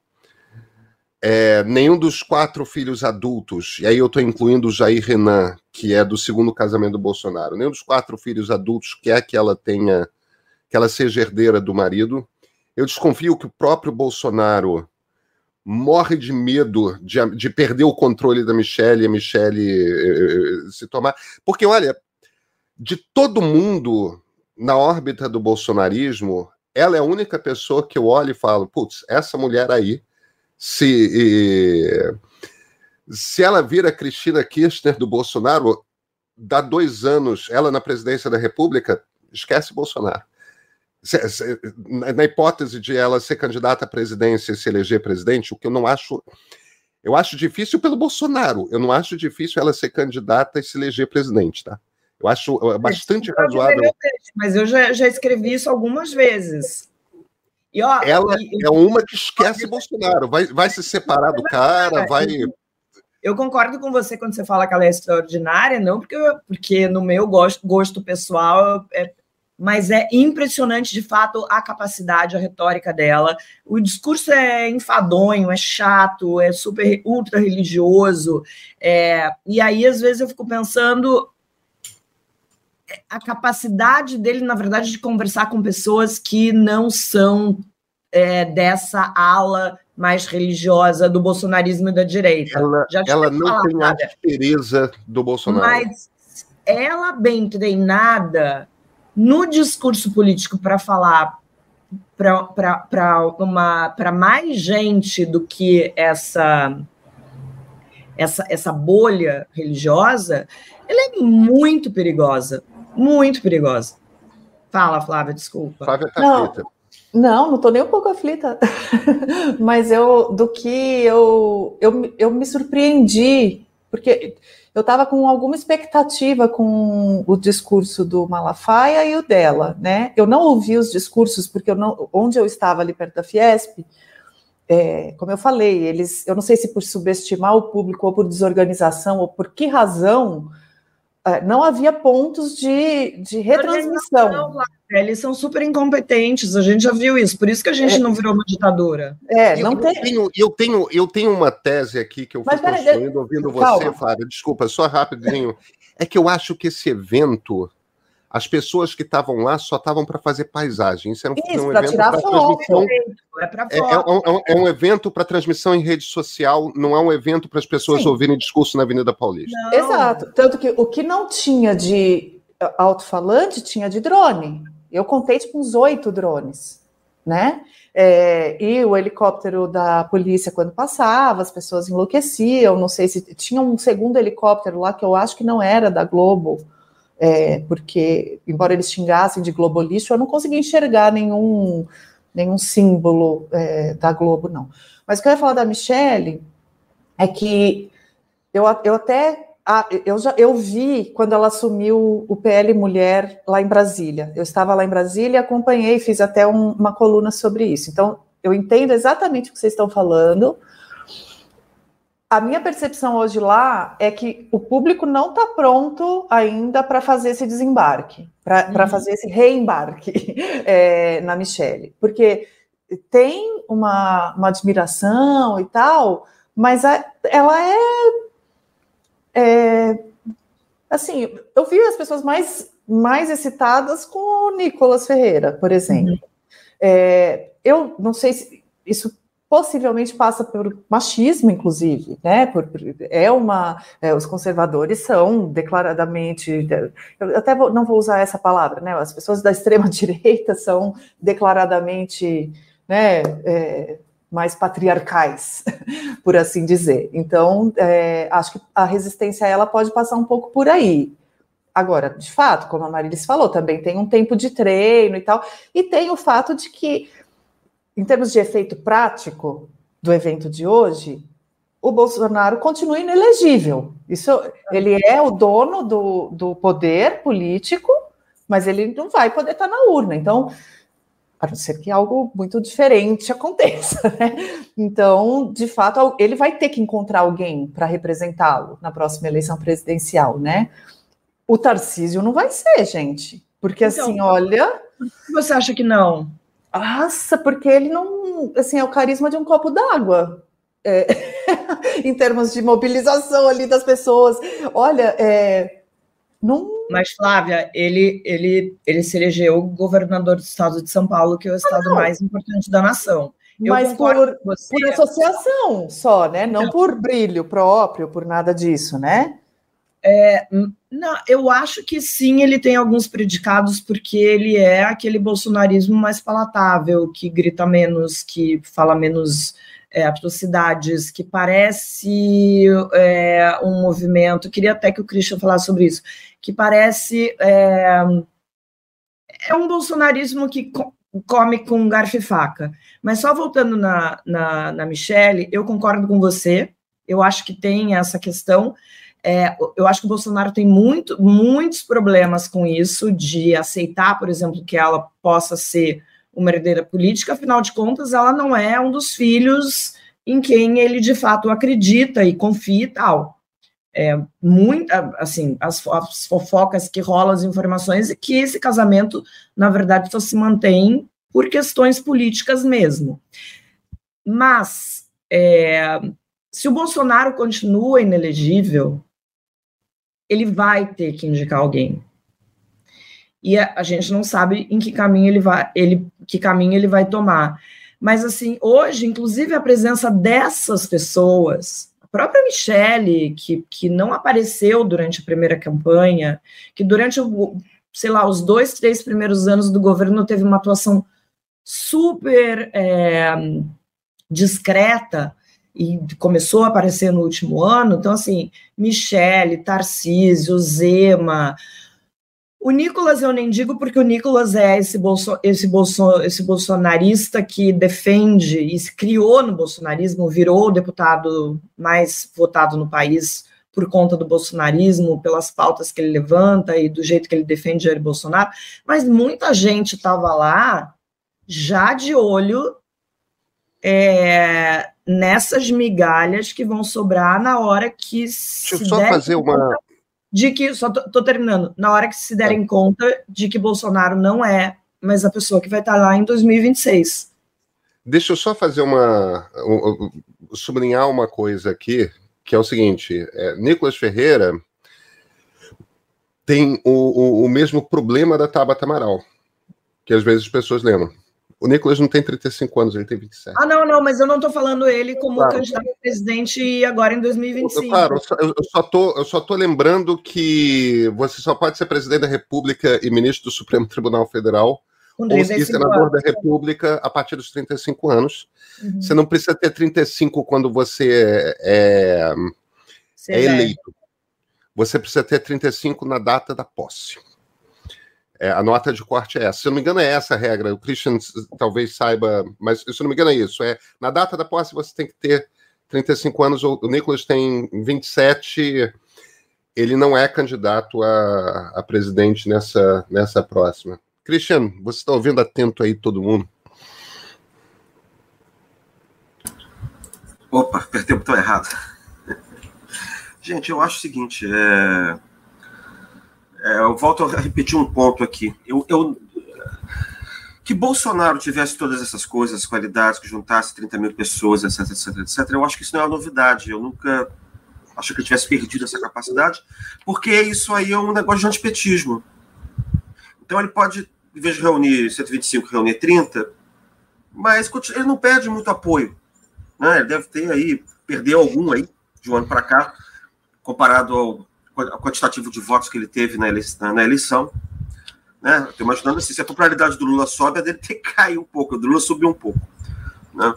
é, nenhum dos quatro filhos adultos, e aí eu estou incluindo o Jair Renan, que é do segundo casamento do Bolsonaro, nenhum dos quatro filhos adultos quer que ela tenha, que ela seja herdeira do marido. Eu desconfio que o próprio Bolsonaro morre de medo de, de perder o controle da Michelle e a Michelle eh, se tomar. Porque, olha, de todo mundo na órbita do bolsonarismo, ela é a única pessoa que eu olho e falo: putz, essa mulher aí se, se ela vira Cristina Kirchner do Bolsonaro, dá dois anos, ela na presidência da República, esquece Bolsonaro. Se, se, na hipótese de ela ser candidata à presidência e se eleger presidente, o que eu não acho. Eu acho difícil pelo Bolsonaro. Eu não acho difícil ela ser candidata e se eleger presidente, tá? Eu acho é, bastante razoável. Mas eu já, já escrevi isso algumas vezes. E, ó, ela e, é uma que esquece Bolsonaro, vai, vai se separar do cara, vai. Eu concordo com você quando você fala que ela é extraordinária, não porque, porque no meu gosto, gosto pessoal, é, mas é impressionante de fato a capacidade, a retórica dela. O discurso é enfadonho, é chato, é super ultra religioso. É, e aí, às vezes, eu fico pensando a capacidade dele, na verdade, de conversar com pessoas que não são é, dessa ala mais religiosa do bolsonarismo e da direita. Ela, ela não falar, tem a aspereza do Bolsonaro. Mas ela, bem treinada no discurso político para falar para mais gente do que essa, essa, essa bolha religiosa, ela é muito perigosa muito perigosa. Fala, Flávia, desculpa. Flávia tá não, aflita. Não, não estou nem um pouco aflita. Mas eu, do que eu, eu, eu me surpreendi, porque eu estava com alguma expectativa com o discurso do Malafaia e o dela, né? Eu não ouvi os discursos, porque eu não, onde eu estava ali perto da Fiesp, é, como eu falei, eles, eu não sei se por subestimar o público ou por desorganização ou por que razão, não havia pontos de, de retransmissão. Eles são super incompetentes, a gente já viu isso, por isso que a gente é, não virou uma ditadura. É, não eu, tem... tenho, eu, tenho, eu tenho uma tese aqui que eu fui construindo ouvindo Calma. você, Flávia, desculpa, só rapidinho. é que eu acho que esse evento as pessoas que estavam lá só estavam para fazer paisagem. Isso era um, Isso, um evento para transmissão. É, é, é, um, é, um, evento para transmissão em rede social, não é um evento para as pessoas Sim. ouvirem discurso na Avenida Paulista. Não. Exato. Tanto que o que não tinha de alto-falante tinha de drone. Eu contei tipo uns oito drones, né? É, e o helicóptero da polícia, quando passava, as pessoas enlouqueciam. Não sei se tinha um segundo helicóptero lá que eu acho que não era da Globo é, porque, embora eles xingassem de globalista, eu não consegui enxergar nenhum, nenhum símbolo é, da Globo, não. Mas o que eu ia falar da Michelle é que eu, eu até. eu, já, eu vi quando ela assumiu o PL Mulher lá em Brasília. Eu estava lá em Brasília, acompanhei, fiz até um, uma coluna sobre isso. Então, eu entendo exatamente o que vocês estão falando a minha percepção hoje lá é que o público não está pronto ainda para fazer esse desembarque, para uhum. fazer esse reembarque é, na Michelle, porque tem uma, uma admiração e tal, mas a, ela é, é, assim, eu vi as pessoas mais mais excitadas com o Nicolas Ferreira, por exemplo. Uhum. É, eu não sei se isso possivelmente passa por machismo, inclusive, né? Por, é uma, é, os conservadores são declaradamente, eu até vou, não vou usar essa palavra, né? As pessoas da extrema direita são declaradamente, né? É, mais patriarcais, por assim dizer. Então, é, acho que a resistência a ela pode passar um pouco por aí. Agora, de fato, como a Marilis falou, também tem um tempo de treino e tal, e tem o fato de que em termos de efeito prático do evento de hoje, o Bolsonaro continua inelegível. Isso, ele é o dono do, do poder político, mas ele não vai poder estar na urna. Então, a não ser que algo muito diferente aconteça, né? Então, de fato, ele vai ter que encontrar alguém para representá-lo na próxima eleição presidencial, né? O Tarcísio não vai ser, gente. Porque então, assim, olha. Você acha que não? Nossa, porque ele não. Assim, é o carisma de um copo d'água. é, em termos de mobilização ali das pessoas. Olha, é, não... Mas, Flávia, ele, ele, ele se elegeu governador do estado de São Paulo, que é o estado mais importante da nação. Eu Mas por, por associação só, né? Não, não por brilho próprio, por nada disso, né? É, não, eu acho que sim, ele tem alguns predicados, porque ele é aquele bolsonarismo mais palatável, que grita menos, que fala menos é, atrocidades, que parece é, um movimento. Queria até que o Christian falasse sobre isso, que parece é, é um bolsonarismo que come com garfo e faca. Mas só voltando na, na, na Michelle, eu concordo com você. Eu acho que tem essa questão. É, eu acho que o Bolsonaro tem muito, muitos problemas com isso, de aceitar, por exemplo, que ela possa ser uma herdeira política, afinal de contas, ela não é um dos filhos em quem ele de fato acredita e confia e tal. É, muito, assim, as, as fofocas que rolam, as informações, é que esse casamento, na verdade, só se mantém por questões políticas mesmo. Mas, é, se o Bolsonaro continua inelegível, ele vai ter que indicar alguém e a, a, gente não sabe em que caminho ele vai, ele, que caminho ele vai tomar. Mas assim, hoje, inclusive a presença dessas pessoas, a própria Michelle, que, que não apareceu durante a primeira campanha, que durante o, sei lá, os dois, três primeiros anos do governo teve uma atuação super é, discreta e começou a aparecer no último ano. Então, assim, Michele, Tarcísio, Zema, o Nicolas eu nem digo porque o Nicolas é esse, bolso, esse, bolso, esse bolsonarista que defende e se criou no bolsonarismo, virou o deputado mais votado no país por conta do bolsonarismo, pelas pautas que ele levanta e do jeito que ele defende Jair Bolsonaro, mas muita gente estava lá já de olho é, nessas migalhas que vão sobrar na hora que Deixa eu só fazer uma de que, só tô, tô, terminando, na hora que se derem tá. conta de que Bolsonaro não é mais a pessoa que vai estar lá em 2026. Deixa eu só fazer uma. Um, sublinhar uma coisa aqui, que é o seguinte: é, Nicolas Ferreira tem o, o, o mesmo problema da Tabata Amaral, que às vezes as pessoas lembram. O Nicolas não tem 35 anos, ele tem 27. Ah, não, não, mas eu não estou falando ele como claro. candidato a presidente agora em 2025. Claro, eu só, eu só, tô, eu só tô lembrando que você só pode ser presidente da República e ministro do Supremo Tribunal Federal ou e senador anos. da República a partir dos 35 anos. Uhum. Você não precisa ter 35 quando você é, é, é eleito. Você precisa ter 35 na data da posse. É, a nota de corte é essa. Se eu não me engano, é essa a regra. O Christian talvez saiba, mas se eu não me engano, é isso. É, na data da posse, você tem que ter 35 anos. O Nicolas tem 27. Ele não é candidato a, a presidente nessa, nessa próxima. Christian, você está ouvindo atento aí todo mundo? Opa, apertei o botão errado. Gente, eu acho o seguinte: é é, eu volto a repetir um ponto aqui. Eu, eu, que Bolsonaro tivesse todas essas coisas, qualidades, que juntasse 30 mil pessoas, etc, etc, etc, eu acho que isso não é uma novidade. Eu nunca acho que ele tivesse perdido essa capacidade, porque isso aí é um negócio de antipetismo. Então ele pode, em vez de reunir 125, reunir 30, mas ele não perde muito apoio. Né? Ele deve ter aí, perdeu algum aí, de um ano para cá, comparado ao quantitativo de votos que ele teve na eleição. Né? Estou imaginando assim, se a popularidade do Lula sobe, a dele tem que cair um pouco, a do Lula subiu um pouco. Né?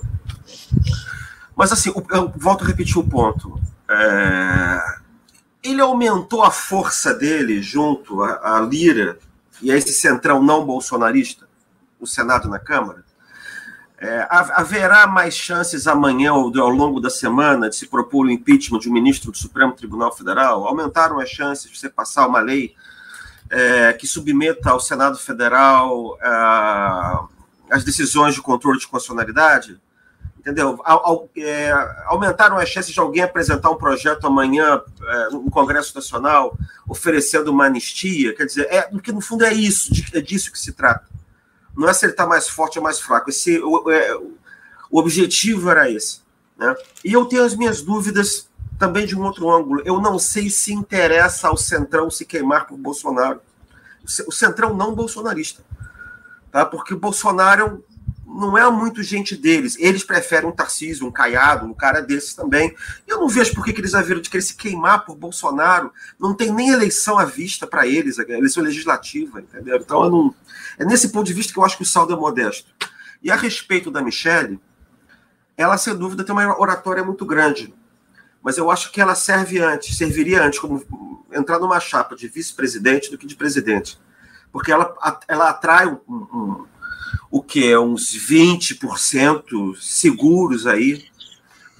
Mas assim, eu volto a repetir o ponto. É... Ele aumentou a força dele junto à, Lira e a esse centrão não bolsonarista, no Senado na Câmara? É, haverá mais chances amanhã ou ao longo da semana de se propor o impeachment de um ministro do Supremo Tribunal Federal? Aumentaram as chances de você passar uma lei é, que submeta ao Senado Federal é, as decisões de controle de constitucionalidade? Entendeu? É, aumentaram as chances de alguém apresentar um projeto amanhã é, no Congresso Nacional oferecendo uma anistia? Quer dizer, é, porque no fundo é isso, é disso que se trata não é está mais forte ou mais fraco. Esse, o, é, o objetivo era esse. Né? E eu tenho as minhas dúvidas também de um outro ângulo. Eu não sei se interessa ao Centrão se queimar por Bolsonaro. O Centrão não bolsonarista. Tá? Porque o Bolsonaro não é muito gente deles. Eles preferem um Tarcísio, um Caiado, um cara desses também. Eu não vejo por que, eles haveram de querer se queimar por Bolsonaro. Não tem nem eleição à vista para eles, eleição legislativa, entendeu? Então, não... é nesse ponto de vista que eu acho que o saldo é modesto. E a respeito da Michelle, ela, sem dúvida, tem uma oratória muito grande. Mas eu acho que ela serve antes, serviria antes como entrar numa chapa de vice-presidente do que de presidente. Porque ela, ela atrai um, um o que é uns 20% seguros aí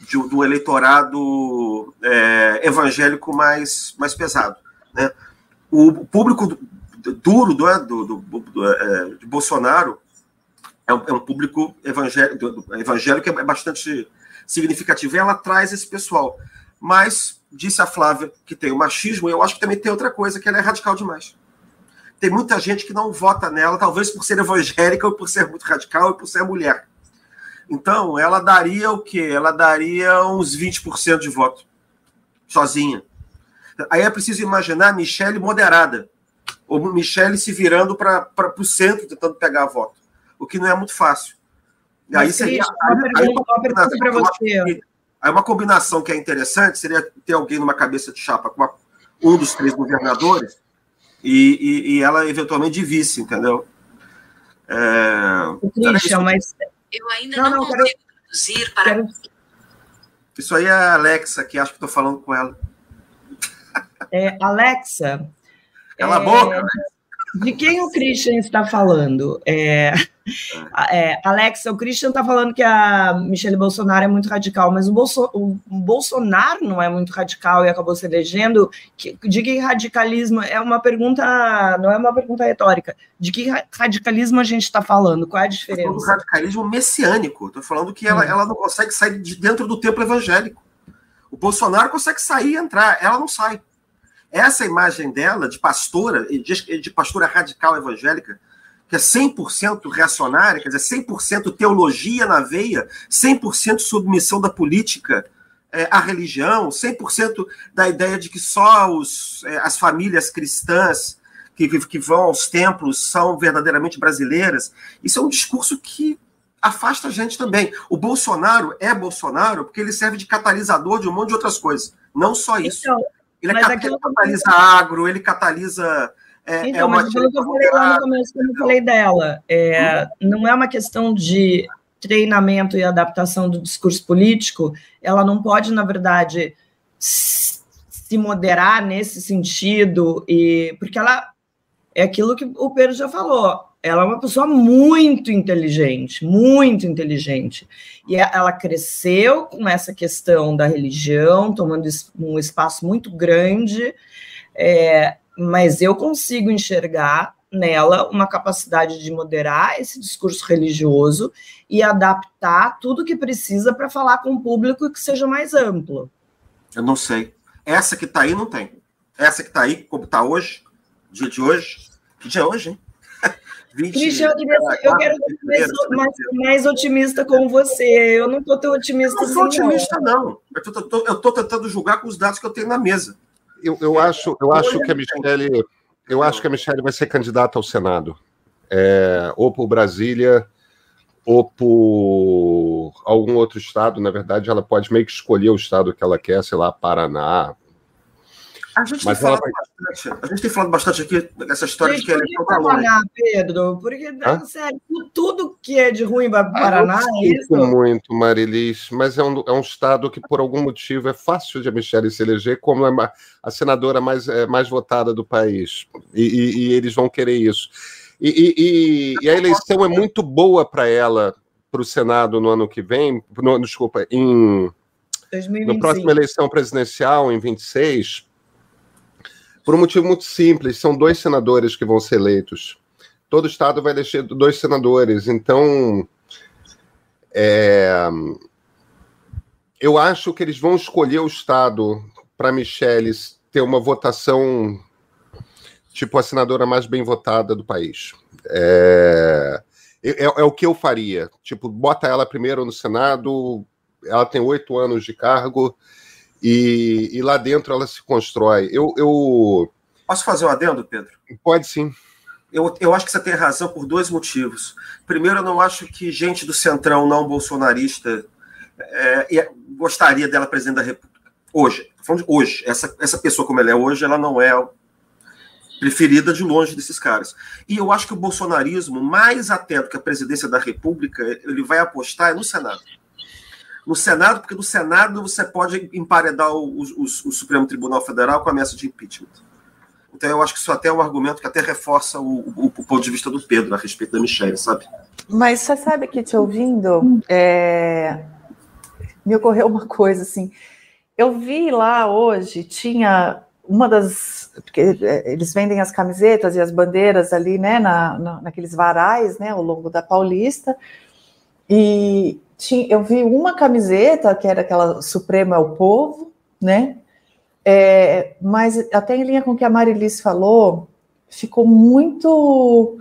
de, do eleitorado é, evangélico mais, mais pesado. Né? O público duro do, do, do, do é, de Bolsonaro é um, é um público evangélico, evangélico é bastante significativo. E ela traz esse pessoal. Mas, disse a Flávia que tem o machismo, eu acho que também tem outra coisa, que ela é radical demais tem muita gente que não vota nela, talvez por ser evangélica, ou por ser muito radical, ou por ser mulher. Então, ela daria o quê? Ela daria uns 20% de voto, sozinha. Aí é preciso imaginar Michelle moderada, ou Michelle se virando para o centro, tentando pegar voto, o que não é muito fácil. E aí seria. Aí, aí, aí uma combinação que é interessante seria ter alguém numa cabeça de chapa com uma, um dos três governadores e, e, e ela eventualmente de vice, entendeu? É, Christian, mas eu ainda não, não, não consigo quero... traduzir para. Quero... Isso aí é a Alexa, que acho que estou falando com ela. É, Alexa. Cala é... a boca, De quem o Christian está falando? É, é, Alexa, o Christian está falando que a Michelle Bolsonaro é muito radical, mas o, Bolso, o, Bolsonaro não é muito radical e acabou se elegendo. Que, de que radicalismo? É uma pergunta, não é uma pergunta retórica. De que radicalismo a gente está falando? Qual é a diferença? Estou falando radicalismo messiânico. Estou falando que ela, hum. ela não consegue sair de dentro do templo evangélico. O Bolsonaro consegue sair e entrar, ela não sai. Essa imagem dela de pastora, de, pastora radical evangélica, que é 100% reacionária, quer dizer, 100% teologia na veia, 100% submissão da política é, à religião, 100% da ideia de que só os, é, as famílias cristãs que, que vão aos templos são verdadeiramente brasileiras. Isso é um discurso que afasta a gente também. O Bolsonaro é Bolsonaro porque ele serve de catalisador de um monte de outras coisas. Não só isso. Então, ele, é, ele catalisa agro, ele catalisa é, então, é uma mas aquilo que eu falei lá no começo, quando eu falei dela, é, não é uma questão de treinamento e adaptação do discurso político, ela não pode, na verdade, se moderar nesse sentido, e porque ela é aquilo que o Pedro já falou, ela é uma pessoa muito inteligente, muito inteligente. E ela cresceu com essa questão da religião, tomando um espaço muito grande. É, mas eu consigo enxergar nela uma capacidade de moderar esse discurso religioso e adaptar tudo que precisa para falar com um público que seja mais amplo. Eu não sei. Essa que está aí não tem. Essa que está aí, como está hoje, dia de hoje, que dia é hoje, hein? 20, Christian, eu, queria, eu quero ser mais, mais, otimista com você. Eu não estou tão otimista assim. Não sou otimista, não. não. Eu estou tentando julgar com os dados que eu tenho na mesa eu, eu acho, eu acho que a Michelle, eu acho que a Michelle vai ser candidata ao Senado, é, ou por Brasília, ou por algum outro estado. Na verdade, ela pode meio que escolher o estado que ela quer, sei lá, Paraná, a gente, Mas tem ela... bastante, a gente tem falado bastante aqui dessa história de que ela é Paraná, Pedro, porque, Hã? sério, tudo que é de ruim para Paraná é isso? muito, Marilis, mas é um, é um estado que, por algum motivo, é fácil de a Michelle se eleger como é a senadora mais, é, mais votada do país. E, e, e eles vão querer isso. E, e, e, a eleição é muito boa para ela, para o Senado no ano que vem, no, desculpa, em 2025. na próxima eleição presidencial, em 26, por um motivo muito simples: são dois senadores que vão ser eleitos. Todo estado vai eleger dois senadores. Então, é, eu acho que eles vão escolher o estado para Michelle ter uma votação tipo a senadora mais bem votada do país. É, é, é, o que eu faria. Tipo, bota ela primeiro no Senado, ela tem oito anos de cargo e, e, lá dentro ela se constrói. Eu, eu... Posso fazer um adendo, Pedro? Pode sim. Eu, eu acho que você tem razão por dois motivos. Primeiro, eu não acho que gente do centrão não bolsonarista é, gostaria dela presidente da República. Hoje, falando de hoje, essa, essa pessoa como ela é hoje, ela não é preferida de longe desses caras. E eu acho que o bolsonarismo, mais atento que a presidência da República, ele vai apostar é no Senado. No Senado, porque no Senado você pode emparedar o, o, o, Supremo Tribunal Federal com a ameaça de impeachment. Então eu acho que isso até é um argumento que até reforça o, o, o ponto de vista do Pedro a respeito da Michelle, sabe? Mas você sabe que te ouvindo, é... me ocorreu uma coisa assim. Eu vi lá hoje, tinha uma das. Porque é, eles vendem as camisetas e as bandeiras ali, né, na, na, naqueles varais, né, ao longo da Paulista. E tinha, eu vi uma camiseta, que era aquela Supremo é o Povo, né? É, mas até em linha com o que a Marilis falou, ficou muito.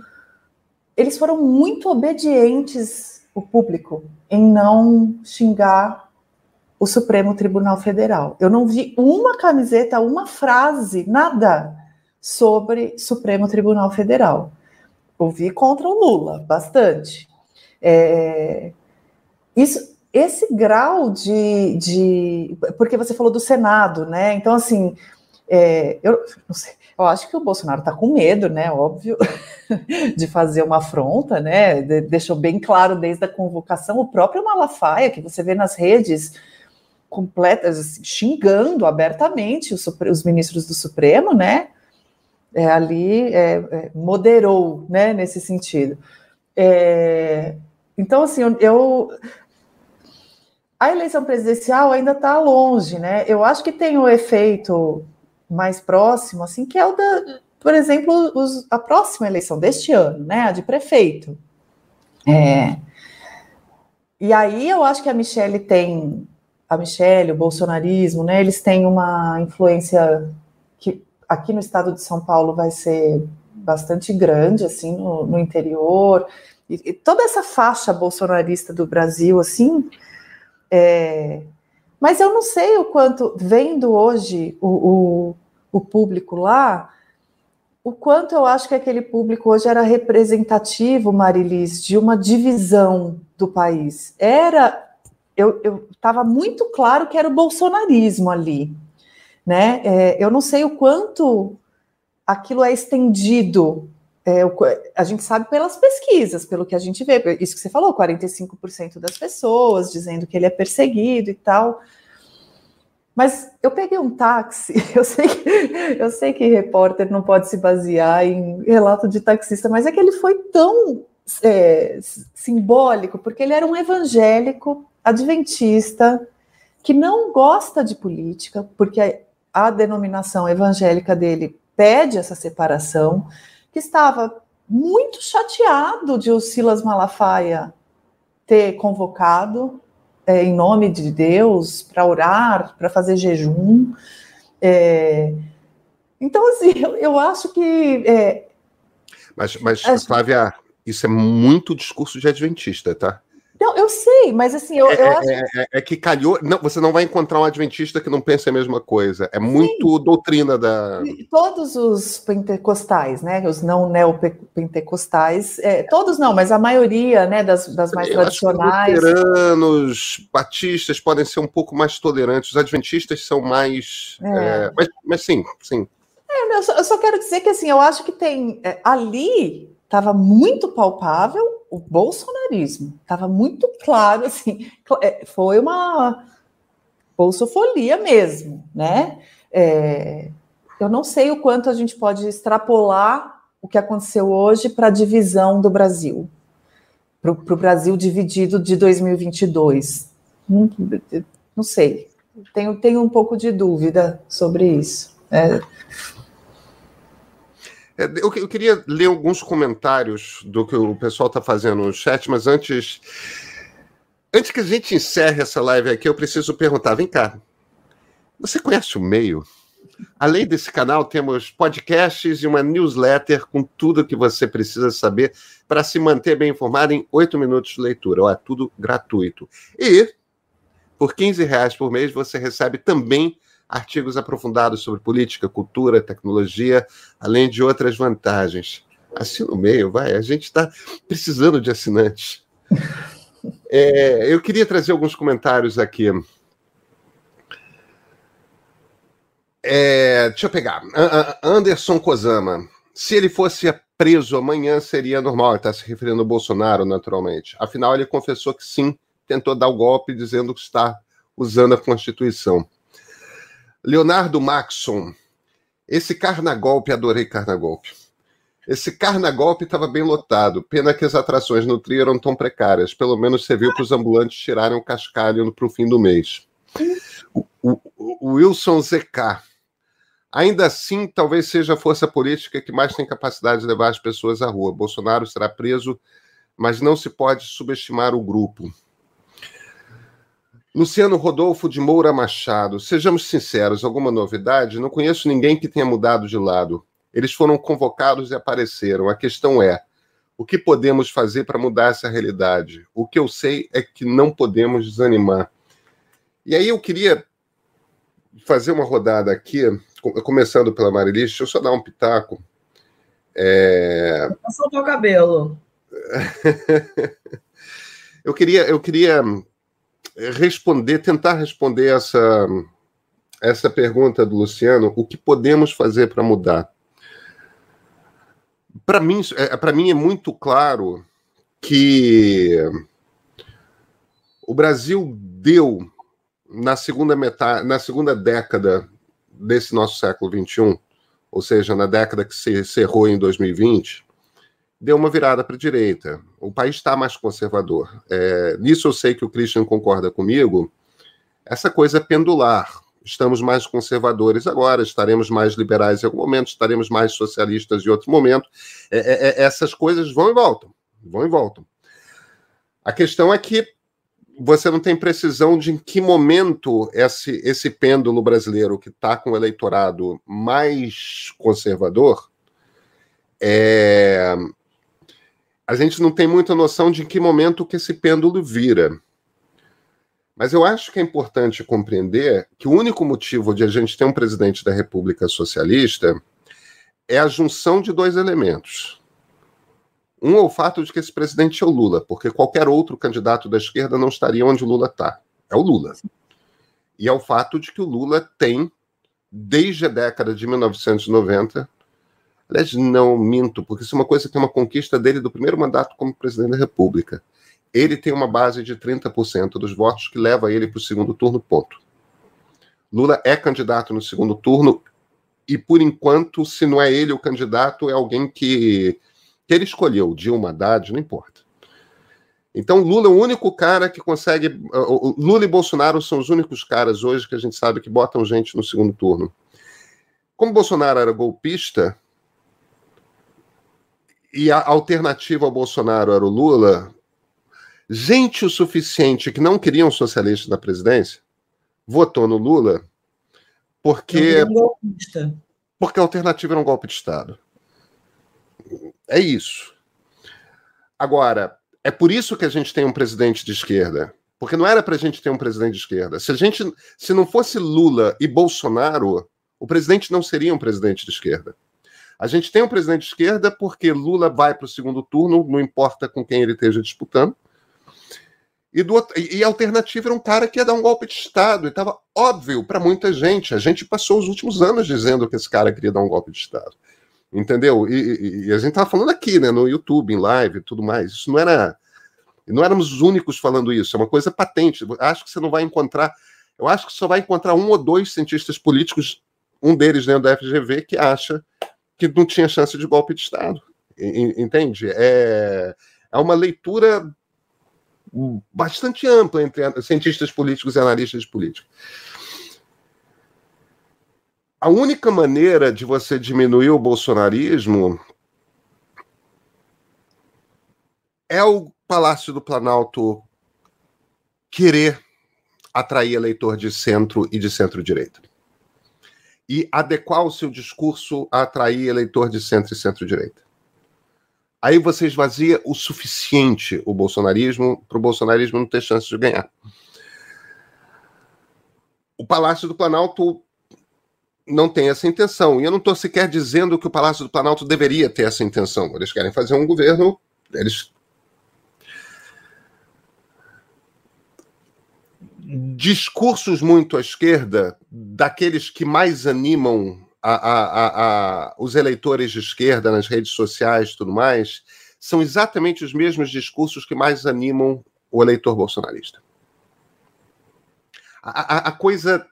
Eles foram muito obedientes, o público, em não xingar o Supremo Tribunal Federal. Eu não vi uma camiseta, uma frase, nada sobre Supremo Tribunal Federal. Ouvi contra o Lula, bastante. É, isso, esse grau de, de, Porque você falou do Senado, né? Então, assim, é, eu não sei, eu acho que o Bolsonaro está com medo, né? Óbvio, de fazer uma afronta, né? De, deixou bem claro desde a convocação o próprio Malafaia, que você vê nas redes completas, assim, xingando abertamente os, os, ministros do Supremo, né? É, ali é, é, moderou, né? Nesse sentido. É, então, assim, eu, a eleição presidencial ainda está longe, né? Eu acho que tem o efeito mais próximo, assim, que é o da, por exemplo, os, a próxima eleição deste ano, né? A de prefeito. É, e aí eu acho que a Michelle tem a Michelle, o bolsonarismo, né, eles têm uma influência que aqui no estado de São Paulo vai ser bastante grande, assim, no, no interior, e, e, toda essa faixa bolsonarista do Brasil, assim, é, mas eu não sei o quanto, vendo hoje o, o, o público lá, o quanto eu acho que aquele público hoje era representativo, Marilis, de uma divisão do país. Era eu estava muito claro que era o bolsonarismo ali, né? É, eu não sei o quanto aquilo é estendido. É, a gente sabe pelas pesquisas, pelo que a gente vê, isso que você falou, 45% das pessoas dizendo que ele é perseguido e tal. Mas eu peguei um táxi, eu sei, que, eu sei que repórter não pode se basear em relato de taxista, mas é que ele foi tão é, simbólico, porque ele era um evangélico adventista que não gosta de política, porque a, a denominação evangélica dele pede essa separação, que estava muito chateado de o Silas Malafaia ter convocado é, em nome de Deus para orar, para fazer jejum. É, então, assim, eu, eu acho que. É, mas, mas Flávia, isso é muito discurso de adventista, tá? Não, eu sei, mas assim, eu, é, eu é, acho. É, é, é, que calhou. Não, você não vai encontrar um adventista que não pense a mesma coisa. É muito Sim. doutrina da. Todos os pentecostais, né? Os não neopentecostais, é, todos não, mas a maioria, né, das, das mais eu tradicionais. Acho que luteranos, batistas podem ser um pouco mais tolerantes, os adventistas são mais. É. mas, mas sim, sim. eu só, eu, só, quero dizer que assim, eu acho que tem ali estava muito palpável o bolsonarismo, estava muito claro, assim, é, foi uma bolsofolia mesmo, né? É, eu não sei o quanto a gente pode extrapolar o que aconteceu hoje para a divisão do Brasil, para o Brasil dividido de 2022. Não, não sei, tenho, tenho um pouco de dúvida sobre isso. É, eu, eu queria ler alguns comentários do que o pessoal está fazendo no chat, mas antes. Antes que a gente encerre essa live aqui, eu preciso perguntar: vem cá, você conhece o meio? Além desse canal, temos podcasts e uma newsletter com tudo que você precisa saber para se manter bem informado em oito minutos de leitura. É tudo gratuito. E Por 15 reais por mês você recebe também artigos aprofundados sobre política, cultura, tecnologia, além de outras vantagens. Assina o meio, vai. A gente está precisando de assinantes. É, eu queria trazer alguns comentários aqui. É, deixa eu pegar. Anderson Kozama. Se ele fosse preso amanhã, seria normal. Ele está se referindo ao Bolsonaro, naturalmente. Afinal, ele confessou que sim, tentou dar o golpe dizendo que está usando a Constituição. Leonardo Maxson. Esse carnagolpe, adorei carnagolpe. Esse carnagolpe estava bem lotado. Pena que as atrações no trio eram tão precárias. Pelo menos serviu para os ambulantes tirarem o cascalho para o fim do mês. O, o, o Wilson ZK. Ainda assim, talvez seja a força política que mais tem capacidade de levar as pessoas à rua. Bolsonaro será preso, mas não se pode subestimar o grupo. Luciano Rodolfo de Moura Machado, sejamos sinceros, alguma novidade? Não conheço ninguém que tenha mudado de lado. Eles foram convocados e apareceram. A questão é: o que podemos fazer para mudar essa realidade? O que eu sei é que não podemos desanimar. E aí eu queria fazer uma rodada aqui, começando pela Marilis, deixa eu só dar um pitaco. É... Soltar o cabelo. eu queria, eu queria responder, tentar responder essa, essa pergunta do Luciano, o que podemos fazer para mudar? Para mim, é, para mim é muito claro que o Brasil deu na segunda metade, na segunda década desse nosso século XXI, ou seja, na década que se encerrou em 2020, deu uma virada para a direita. O país está mais conservador. É, nisso eu sei que o Christian concorda comigo. Essa coisa é pendular. Estamos mais conservadores agora, estaremos mais liberais em algum momento, estaremos mais socialistas em outro momento. É, é, é, essas coisas vão e voltam, vão e voltam. A questão é que você não tem precisão de em que momento esse, esse pêndulo brasileiro que está com o eleitorado mais conservador é, a gente não tem muita noção de em que momento que esse pêndulo vira. Mas eu acho que é importante compreender que o único motivo de a gente ter um presidente da República Socialista é a junção de dois elementos. Um é o fato de que esse presidente é o Lula, porque qualquer outro candidato da esquerda não estaria onde o Lula está. É o Lula. E é o fato de que o Lula tem, desde a década de 1990, Aliás, não minto, porque isso é uma coisa que é uma conquista dele do primeiro mandato como presidente da República. Ele tem uma base de 30% dos votos que leva ele para o segundo turno, ponto. Lula é candidato no segundo turno e, por enquanto, se não é ele o candidato, é alguém que, que ele escolheu, Dilma Haddad, não importa. Então, Lula é o único cara que consegue. Lula e Bolsonaro são os únicos caras hoje que a gente sabe que botam gente no segundo turno. Como Bolsonaro era golpista, e a alternativa ao Bolsonaro era o Lula, gente o suficiente que não queriam socialistas na presidência votou no Lula porque porque a alternativa era um golpe de Estado. É isso. Agora, é por isso que a gente tem um presidente de esquerda. Porque não era para a gente ter um presidente de esquerda. Se a gente, se não fosse Lula e Bolsonaro, o presidente não seria um presidente de esquerda. A gente tem um presidente de esquerda porque Lula vai para o segundo turno, não importa com quem ele esteja disputando. E, do, e a alternativa era um cara que ia dar um golpe de Estado. E estava óbvio para muita gente. A gente passou os últimos anos dizendo que esse cara queria dar um golpe de Estado. Entendeu? E, e, e a gente estava falando aqui, né, no YouTube, em live e tudo mais. Isso não era. Não éramos os únicos falando isso. É uma coisa patente. Acho que você não vai encontrar. Eu acho que só vai encontrar um ou dois cientistas políticos, um deles dentro da FGV, que acha que não tinha chance de golpe de Estado. Entende? É, é uma leitura bastante ampla entre cientistas políticos e analistas políticos. A única maneira de você diminuir o bolsonarismo é o Palácio do Planalto querer atrair eleitor de centro e de centro-direita e adequar o seu discurso a atrair eleitor de centro e centro-direita. Aí você esvazia o suficiente o bolsonarismo para o bolsonarismo não ter chance de ganhar. o Palácio do Planalto não tem essa intenção. E eu não estou sequer dizendo que o Palácio do Planalto deveria ter essa intenção. Eles querem fazer um governo. Eles. Discursos muito à esquerda, daqueles que mais animam a, a, a, os eleitores de esquerda nas redes sociais e tudo mais, são exatamente os mesmos discursos que mais animam o eleitor bolsonarista. A, coisa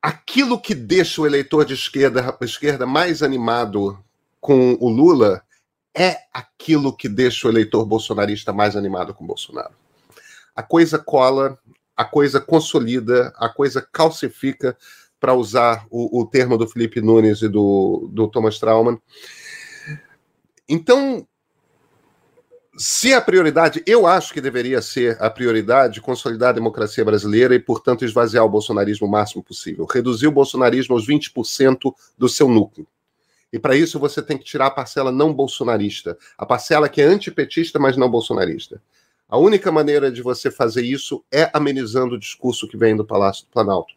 aquilo que deixa o eleitor de esquerda, esquerda mais animado com o Lula é aquilo que deixa o eleitor bolsonarista mais animado com o Bolsonaro. A coisa cola, a coisa consolida, a coisa calcifica, para usar o, o, termo do Felipe Nunes e do, do Thomas Trauman. Então, se a prioridade, eu acho que deveria ser a prioridade consolidar a democracia brasileira e, portanto, esvaziar o bolsonarismo o máximo possível. Reduzir o bolsonarismo aos 20% do seu núcleo. E para isso você tem que tirar a parcela não bolsonarista, a parcela que é antipetista, mas não bolsonarista. A única maneira de você fazer isso é amenizando o discurso que vem do Palácio do Planalto.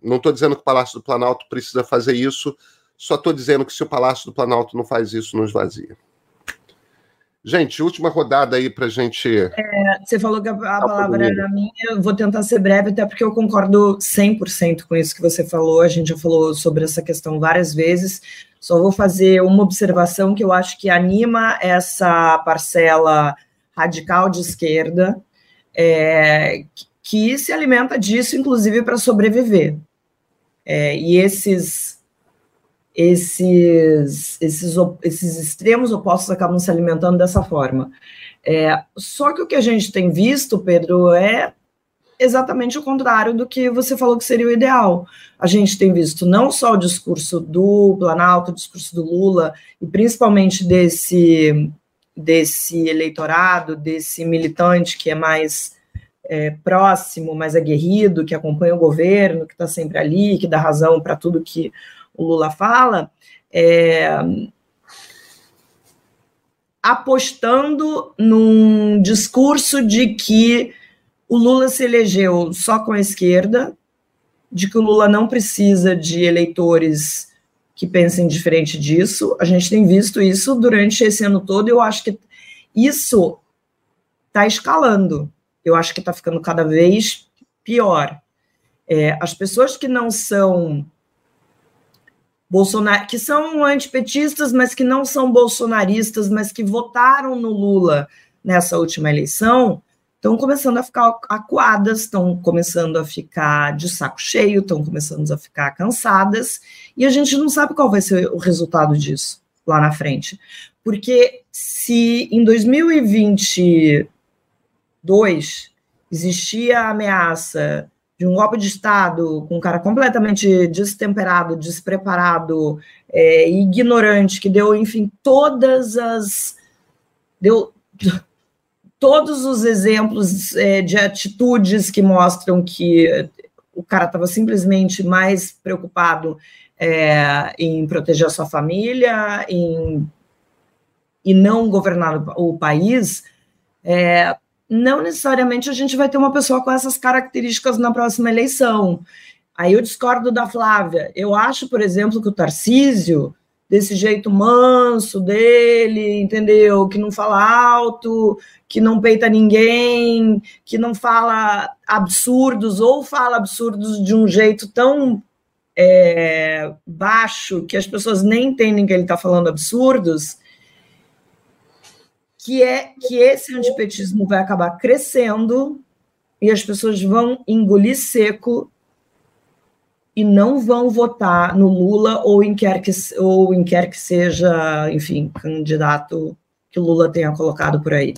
Não estou dizendo que o Palácio do Planalto precisa fazer isso, só estou dizendo que se o Palácio do Planalto não faz isso, não esvazia. Gente, última rodada aí para gente. É, você falou que a, a palavra era minha, eu vou tentar ser breve, até porque eu concordo 100% com isso que você falou. A gente já falou sobre essa questão várias vezes. Só vou fazer uma observação que eu acho que anima essa parcela radical de esquerda, é, que se alimenta disso, inclusive, para sobreviver. É, e esses esses, esses, esses extremos opostos acabam se alimentando dessa forma. É, só que o que a gente tem visto, Pedro, é exatamente o contrário do que você falou que seria o ideal. A gente tem visto não só o discurso do Planalto, o discurso do Lula, e principalmente desse, desse eleitorado, desse militante que é mais é, próximo, mais aguerrido, que acompanha o governo, que está sempre ali, que dá razão para tudo que o Lula fala, é, apostando num discurso de que o Lula se elegeu só com a esquerda, de que o Lula não precisa de eleitores que pensem diferente disso. A gente tem visto isso durante esse ano todo, e eu acho que isso está escalando. Eu acho que está ficando cada vez pior. É, as pessoas que não são Bolsonar, que são antipetistas, mas que não são bolsonaristas, mas que votaram no Lula nessa última eleição, estão começando a ficar acuadas, estão começando a ficar de saco cheio, estão começando a ficar cansadas, e a gente não sabe qual vai ser o resultado disso lá na frente. Porque se em 2022 existia a ameaça de um golpe de Estado com um cara completamente destemperado, despreparado, é, ignorante, que deu, enfim, todas as. deu todos os exemplos é, de atitudes que mostram que o cara estava simplesmente mais preocupado é, em proteger a sua família, em e não governar o país, é, não necessariamente a gente vai ter uma pessoa com essas características na próxima eleição. Aí eu discordo da Flávia. Eu acho, por exemplo, que o Tarcísio, desse jeito manso dele, entendeu? Que não fala alto, que não peita ninguém, que não fala absurdos, ou fala absurdos de um jeito tão é, baixo que as pessoas nem entendem que ele está falando absurdos que é que esse antipetismo vai acabar crescendo e as pessoas vão engolir seco e não vão votar no Lula ou em quer que, ou em quer que seja, enfim, candidato que o Lula tenha colocado por aí.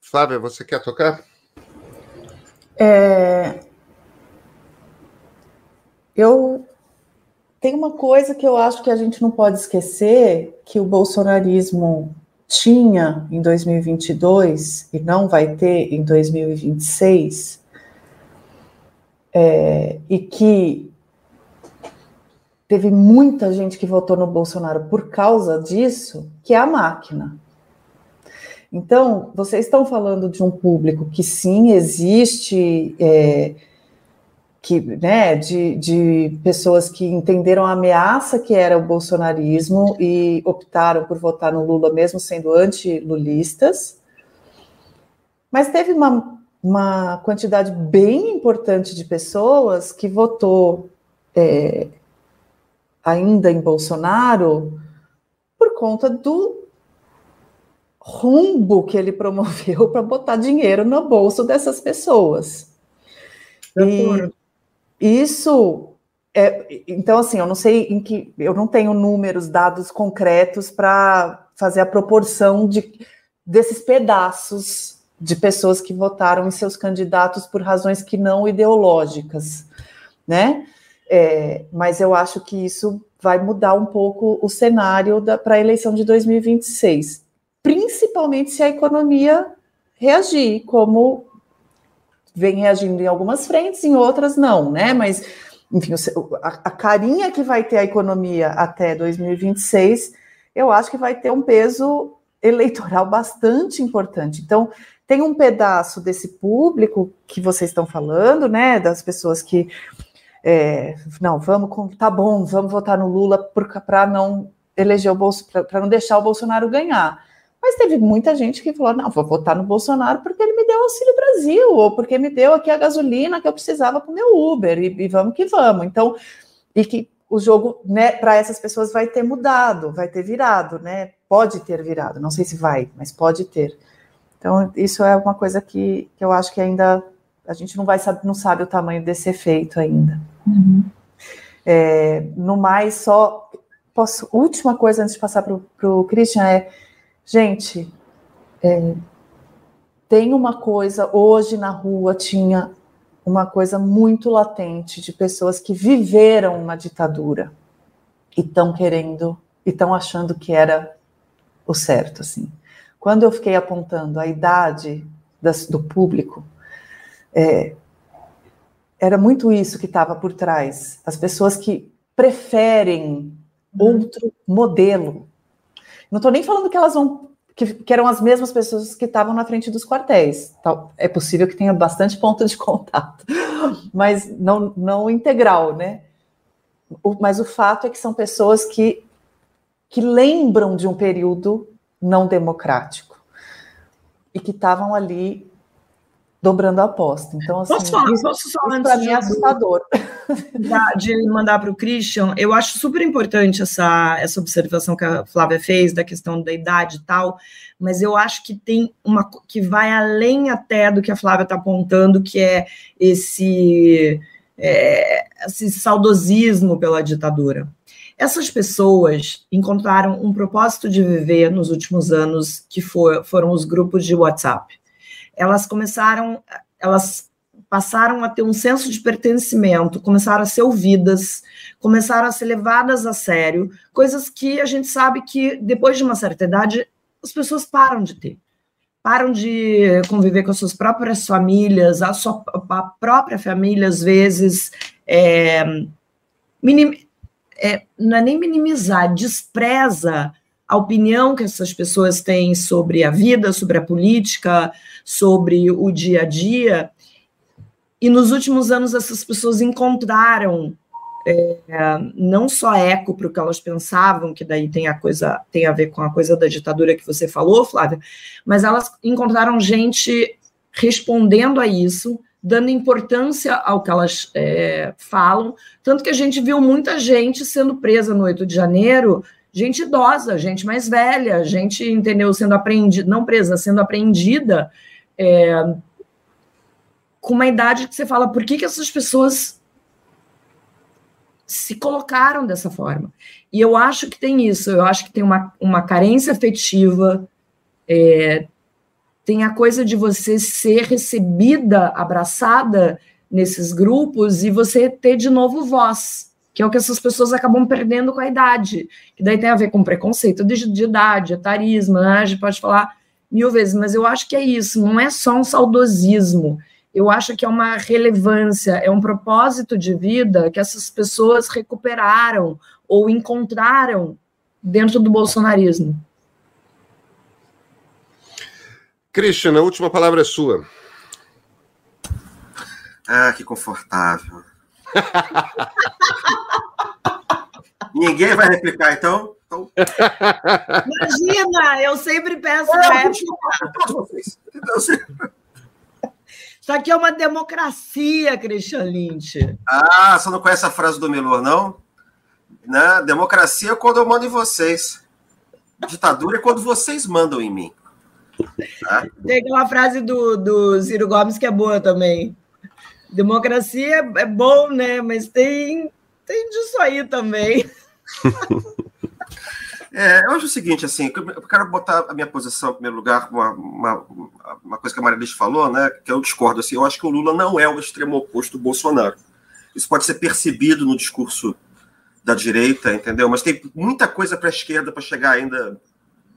Flávia, você quer tocar? É... Eu tem uma coisa que eu acho que a gente não pode esquecer, que o bolsonarismo tinha em 2022 e não vai ter em 2026, é, e que teve muita gente que votou no Bolsonaro por causa disso, que é a máquina. Então, vocês estão falando de um público que sim existe, é, que, né, de, de pessoas que entenderam a ameaça que era o bolsonarismo e optaram por votar no Lula, mesmo sendo anti-lulistas. Mas teve uma, uma quantidade bem importante de pessoas que votou é, ainda em Bolsonaro por conta do rumbo que ele promoveu para botar dinheiro no bolso dessas pessoas. E isso é, então assim, eu não sei em que eu não tenho números, dados concretos para fazer a proporção de desses pedaços de pessoas que votaram em seus candidatos por razões que não ideológicas, né? É, mas eu acho que isso vai mudar um pouco o cenário para a eleição de 2026, principalmente se a economia reagir, como vem reagindo em algumas frentes, em outras não, né? Mas, enfim, a, a carinha que vai ter a economia até 2026, eu acho que vai ter um peso eleitoral bastante importante. Então, tem um pedaço desse público que vocês estão falando, né? Das pessoas que é, não, vamos, tá bom, vamos votar no Lula para não eleger o Bolsonaro, para não deixar o Bolsonaro ganhar. Mas teve muita gente que falou: não, vou votar no Bolsonaro porque ele me deu Auxílio Brasil, ou porque me deu aqui a gasolina que eu precisava para o meu Uber, e, e, vamos que vamos. Então, e que o jogo, né, para essas pessoas vai ter mudado, vai ter virado, né? Pode ter virado, não sei se vai, mas pode ter. Então, isso é uma coisa que, que eu acho que ainda a gente não vai saber, não sabe o tamanho desse efeito ainda. Uhum. É, no mais, só posso, última coisa antes de passar para o Christian é, gente, é, tem uma coisa, hoje na rua tinha uma coisa muito latente de pessoas que viveram uma ditadura e estão querendo, e estão achando que era o certo, assim. Quando eu fiquei apontando a idade das, do público, é, era muito isso que estava por trás. As pessoas que preferem uhum. outro modelo. Não estou nem falando que elas vão. Que, que, eram as mesmas pessoas que estavam na frente dos quartéis. É possível que tenha bastante ponto de contato, mas não, não integral, né? O, mas o fato é que são pessoas que, que lembram de um período não democrático e que estavam ali dobrando a aposta. Então, assim, posso falar, isso, posso falar isso para mim é assustador. De mandar para o Christian, eu acho super importante essa, essa observação que a Flávia fez da questão da idade e tal, mas eu acho que tem uma que vai além até do que a Flávia está apontando, que é esse, é, esse saudosismo pela ditadura. Essas pessoas encontraram um propósito de viver nos últimos anos, que for, foram os grupos de WhatsApp elas começaram, elas passaram a ter um senso de pertencimento, começaram a ser ouvidas, começaram a ser levadas a sério, coisas que a gente sabe que depois de uma certa idade as pessoas param de ter. Param de conviver com as suas próprias famílias, a sua a própria família, às vezes, é, minim, é, não é nem minimizar, despreza a opinião que essas pessoas têm sobre a vida, sobre a política, sobre o dia a dia. E nos últimos anos, essas pessoas encontraram é, não só eco para o que elas pensavam, que daí tem a coisa, tem a ver com a coisa da ditadura que você falou, Flávia, mas elas encontraram gente respondendo a isso, dando importância ao que elas é, falam, tanto que a gente viu muita gente sendo presa no 8 de janeiro gente idosa, gente mais velha, gente, entendeu, sendo apreendida, não presa, sendo apreendida, é, com uma idade que você fala, por que, que essas pessoas se colocaram dessa forma? E eu acho que tem isso, eu acho que tem uma, uma carência afetiva, é, tem a coisa de você ser recebida, abraçada nesses grupos e você ter de novo voz que é o que essas pessoas acabam perdendo com a idade, que daí tem a ver com preconceito de, de idade, etarismo, né? a gente pode falar mil vezes, mas eu acho que é isso, não é só um saudosismo, eu acho que é uma relevância, é um propósito de vida que essas pessoas recuperaram ou encontraram dentro do bolsonarismo. Christian, a última palavra é sua. Ah, que confortável. Ninguém vai replicar, então? então... Imagina, eu sempre peço é, Isso aqui é uma democracia, Christian Lynch. Ah, você não conhece a frase do Melor, não? Né? Democracia é quando eu mando em vocês. Ditadura é quando vocês mandam em mim. Tem aquela frase do, do Ciro Gomes que é boa também. Democracia é bom, né? Mas tem, tem disso aí também. É, eu acho o seguinte, assim, eu quero botar a minha posição em primeiro lugar, uma, uma, uma coisa que a Maria falou, né, que eu discordo, assim, eu acho que o Lula não é o extremo oposto do Bolsonaro. Isso pode ser percebido no discurso da direita, entendeu? Mas tem muita coisa para a esquerda para chegar ainda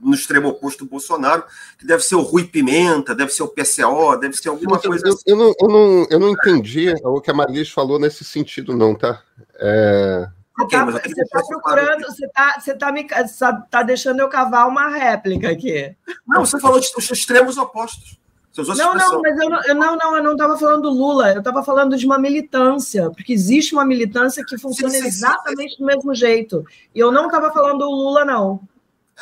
no extremo oposto do Bolsonaro, que deve ser o Rui Pimenta, deve ser o PCO, deve ser alguma eu, coisa eu, assim. Eu não, eu, não, eu não entendi o que a Maria falou nesse sentido, não, tá? É... Okay, tá, você está procurando, você está você tá me tá, tá deixando eu cavar uma réplica aqui. Não, você falou de os extremos opostos. Não, não, mas eu não, eu não, não, eu não estava falando do Lula, eu estava falando de uma militância, porque existe uma militância que funciona sim, sim, exatamente sim, do mesmo jeito. E eu não estava falando do Lula, não.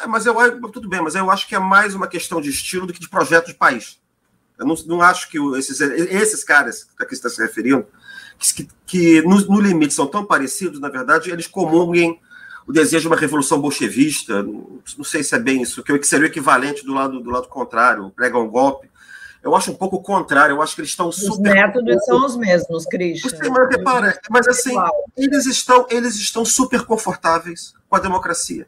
É, mas eu tudo bem, mas eu acho que é mais uma questão de estilo do que de projeto de país. Eu não, não acho que esses, esses caras a que você está se referindo, que, que no, no, limite são tão parecidos, na verdade, eles comunguem o desejo de uma revolução bolchevista. Não, não sei se é bem isso, que seria o equivalente do lado, do lado contrário, pregam um golpe. Eu acho um pouco o contrário, eu acho que eles estão super. Os métodos são os mesmos, Christian. Mas, repara, mas assim, eles estão, eles estão super confortáveis com a democracia.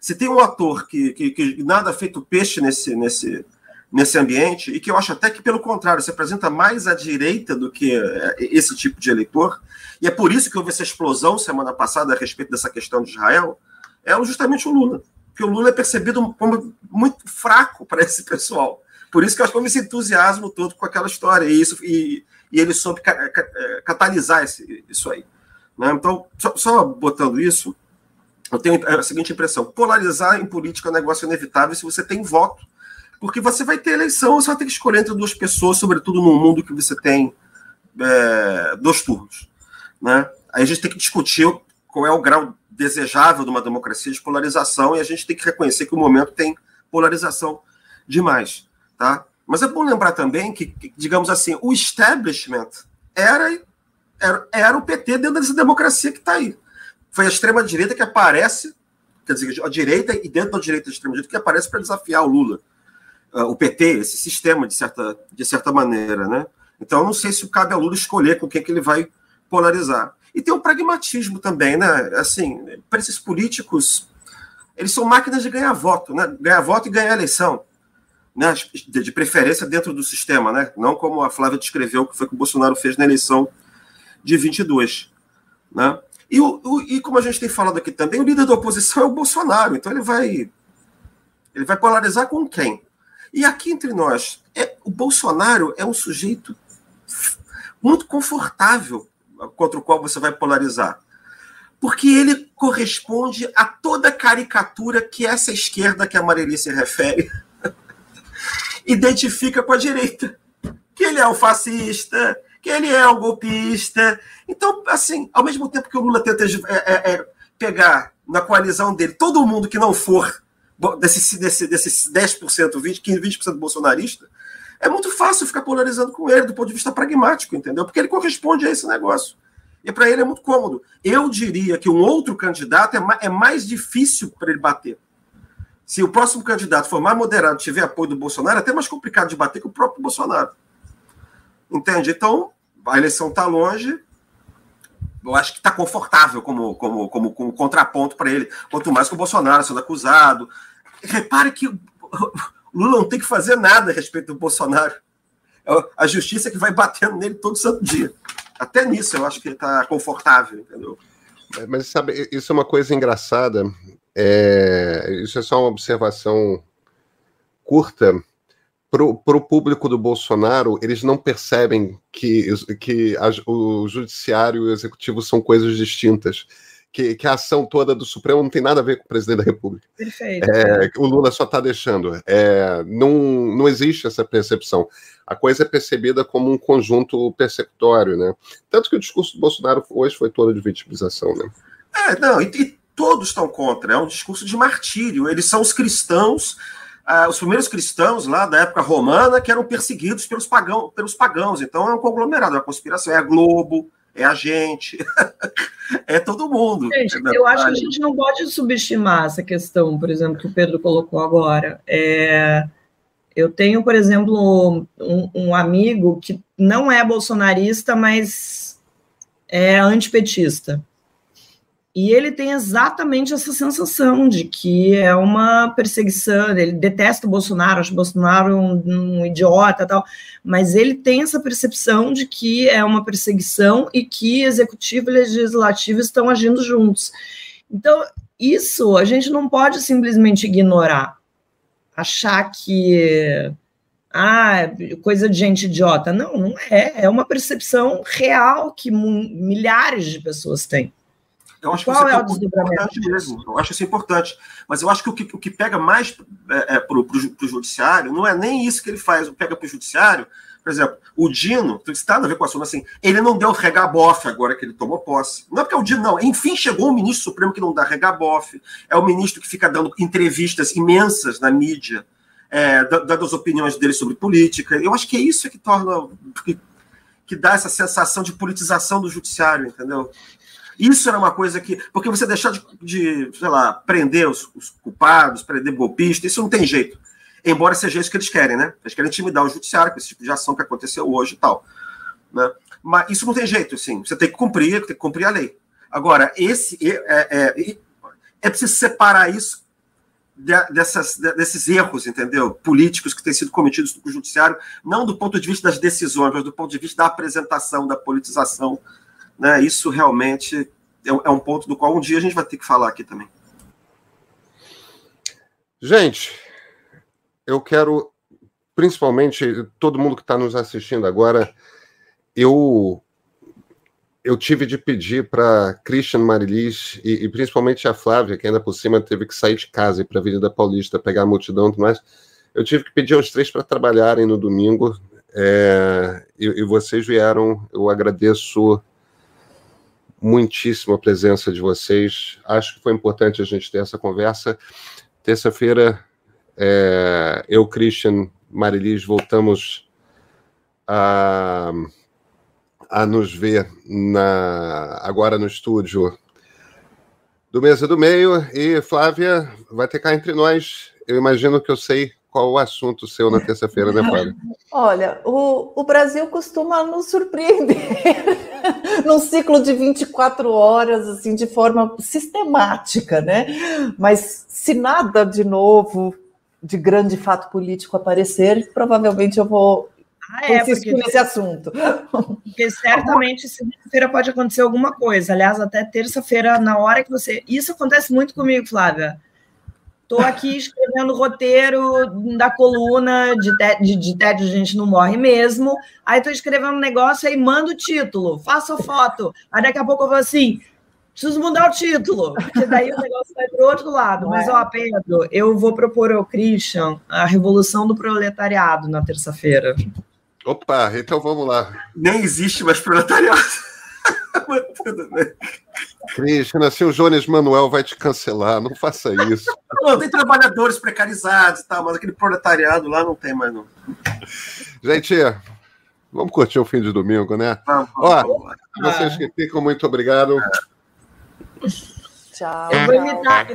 Se tem um ator que, que, que nada feito peixe nesse, nesse, nesse ambiente, e que eu acho até que, pelo contrário, se apresenta mais à direita do que é, esse tipo de eleitor, e é por isso que houve essa explosão semana passada a respeito dessa questão de Israel, é justamente o Lula. Porque o Lula é percebido como muito fraco para esse pessoal. Por isso que eu acho que houve esse entusiasmo todo com aquela história, e, isso, e, e ele soube é, catalisar esse, isso aí. Né? Então, só, só botando isso, eu tenho a seguinte impressão: polarizar em política é um negócio inevitável se você tem voto. Porque você vai ter eleição, você vai ter que escolher entre duas pessoas, sobretudo num mundo que você tem é, dois turnos. Né? Aí a gente tem que discutir qual é o grau desejável de uma democracia de polarização e a gente tem que reconhecer que o momento tem polarização demais. Tá? Mas é bom lembrar também que, digamos assim, o establishment era, era, era o PT dentro dessa democracia que está aí foi a extrema-direita que aparece, quer dizer, a direita e dentro da direita da extrema-direita que aparece para desafiar o Lula. Uh, o PT, esse sistema, de certa, de certa maneira, né? Então, eu não sei se cabe ao Lula escolher com quem que ele vai polarizar. E tem o pragmatismo também, né? Assim, para esses políticos, eles são máquinas de ganhar voto, né? Ganhar voto e ganhar eleição. Né? De, de preferência dentro do sistema, né? Não como a Flávia descreveu que foi que o Bolsonaro fez na eleição de 22. Né? E, o, o, e como a gente tem falado aqui também, o líder da oposição é o Bolsonaro. Então ele vai ele vai polarizar com quem? E aqui entre nós, é, o Bolsonaro é um sujeito muito confortável contra o qual você vai polarizar. Porque ele corresponde a toda caricatura que essa esquerda que a Marili se refere identifica com a direita. Que ele é o fascista, que ele é um golpista. Então, assim, ao mesmo tempo que o Lula tenta é, é, é, pegar na coalizão dele todo mundo que não for desses desse, desse 10%, 20%, 15%, 20% bolsonarista, é muito fácil ficar polarizando com ele do ponto de vista pragmático, entendeu? Porque ele corresponde a esse negócio. E para ele é muito cômodo. Eu diria que um outro candidato é mais, é mais difícil para ele bater. Se o próximo candidato for mais moderado, tiver apoio do Bolsonaro, é até mais complicado de bater que o próprio Bolsonaro. Entende? Então, a eleição está longe. Eu acho que está confortável como, como, como, como contraponto para ele. Quanto mais que o Bolsonaro sendo acusado. Repare que Lula não tem que fazer nada a respeito do Bolsonaro. É a justiça que vai batendo nele todo santo dia. Até nisso eu acho que está confortável, entendeu? É, mas sabe, isso é uma coisa engraçada. É, isso é só uma observação curta para o público do Bolsonaro, eles não percebem que, que a, o judiciário e o executivo são coisas distintas. que, que, a ação toda do Supremo não tem nada a ver com o presidente da República. Perfeito. É, o Lula só está deixando. É, não, não existe essa percepção. A coisa é percebida como um conjunto persecutório, né? Tanto que o discurso do Bolsonaro hoje foi todo de vitimização, né? É, não, e, e todos estão contra. É um discurso de martírio. Eles são os cristãos ah, os primeiros cristãos lá da época romana que eram perseguidos pelos, pagão, pelos pagãos. Então é um conglomerado, é uma conspiração. É a Globo, é a gente, é todo mundo. Gente, é eu acho que a gente não pode subestimar essa questão, por exemplo, que o Pedro colocou agora. É, eu tenho, por exemplo, um, um amigo que não é bolsonarista, mas é antipetista. E ele tem exatamente essa sensação de que é uma perseguição. Ele detesta o Bolsonaro, acha o Bolsonaro um, um, idiota tal, mas ele tem essa percepção de que é uma perseguição e que executivo e legislativo estão agindo juntos. Então, isso a gente não pode simplesmente ignorar, achar que ah, coisa de gente idiota. Não, não é. É uma percepção real que milhares de pessoas têm. Eu acho Qual que é o importante mesmo. Eu acho isso importante. Mas eu acho que o que, o que pega mais é, é, para o judiciário não é nem isso que ele faz, pega para o judiciário. Por exemplo, o Dino, isso nada a ver com o assunto assim, ele não deu regabofe agora que ele tomou posse. Não é porque é o Dino, não. Enfim, chegou um ministro supremo que não dá regabofe. É o ministro que fica dando entrevistas imensas na mídia, é, dando as opiniões dele sobre política. Eu acho que é isso que torna. Que, que dá essa sensação de politização do judiciário, entendeu? Isso era uma coisa que. Porque você deixar de, de sei lá, prender os, os culpados, prender golpistas, isso não tem jeito. Embora seja isso que eles querem, né? Eles querem intimidar o judiciário com esse tipo de ação que aconteceu hoje e tal. Né? Mas isso não tem jeito, assim. Você tem que cumprir, tem que cumprir a lei. Agora, esse é, é, é preciso separar isso dessas, desses erros, entendeu? Políticos que têm sido cometidos no judiciário, não do ponto de vista das decisões, mas do ponto de vista da apresentação, da politização né, isso realmente é, é um ponto do qual um dia a gente vai ter que falar aqui também. Gente, eu quero, principalmente, todo mundo que está nos assistindo agora, eu eu tive de pedir para Christian Marilis e, e, principalmente a Flávia, que ainda por cima teve que sair de casa e para a Avenida Paulista pegar a multidão e tudo mais, eu tive que pedir aos três para trabalharem no domingo é, e, e, vocês vieram, eu agradeço muitíssimo a presença de vocês. Acho que foi importante a gente ter essa conversa. Terça-feira, é, eu, Christian, Marilis, voltamos a, a nos ver na, agora no estúdio do Mesa do Meio. E Flávia vai ter cá entre nós. Eu imagino que eu sei qual o assunto seu na terça-feira, né, Flávia? Olha, o, o Brasil costuma nos surpreender num ciclo de 24 horas, assim, de forma sistemática, né? Mas se nada de novo, de grande fato político aparecer, provavelmente eu vou ah, é, porque... nesse assunto. Porque certamente segunda-feira pode acontecer alguma coisa. Aliás, até terça-feira, na hora que você. Isso acontece muito comigo, Flávia Estou aqui escrevendo roteiro da coluna de, de, de tédio, a gente não morre mesmo. Aí estou escrevendo um negócio aí mando o título, faço a foto. Aí daqui a pouco eu vou assim, preciso mudar o título, porque daí o negócio vai para o outro lado. Mas, ó, Pedro, eu vou propor ao Christian a Revolução do Proletariado na terça-feira. Opa, então vamos lá. Nem existe mais proletariado. Mas tudo bem. Cristina, assim o Jones Manuel vai te cancelar, não faça isso. Não, tem trabalhadores precarizados e tal, mas aquele proletariado lá não tem mais, não. Gente, vamos curtir o fim de domingo, né? Vamos, Ó, vamos. vocês que ficam, muito obrigado. Tchau. Eu vou imitar.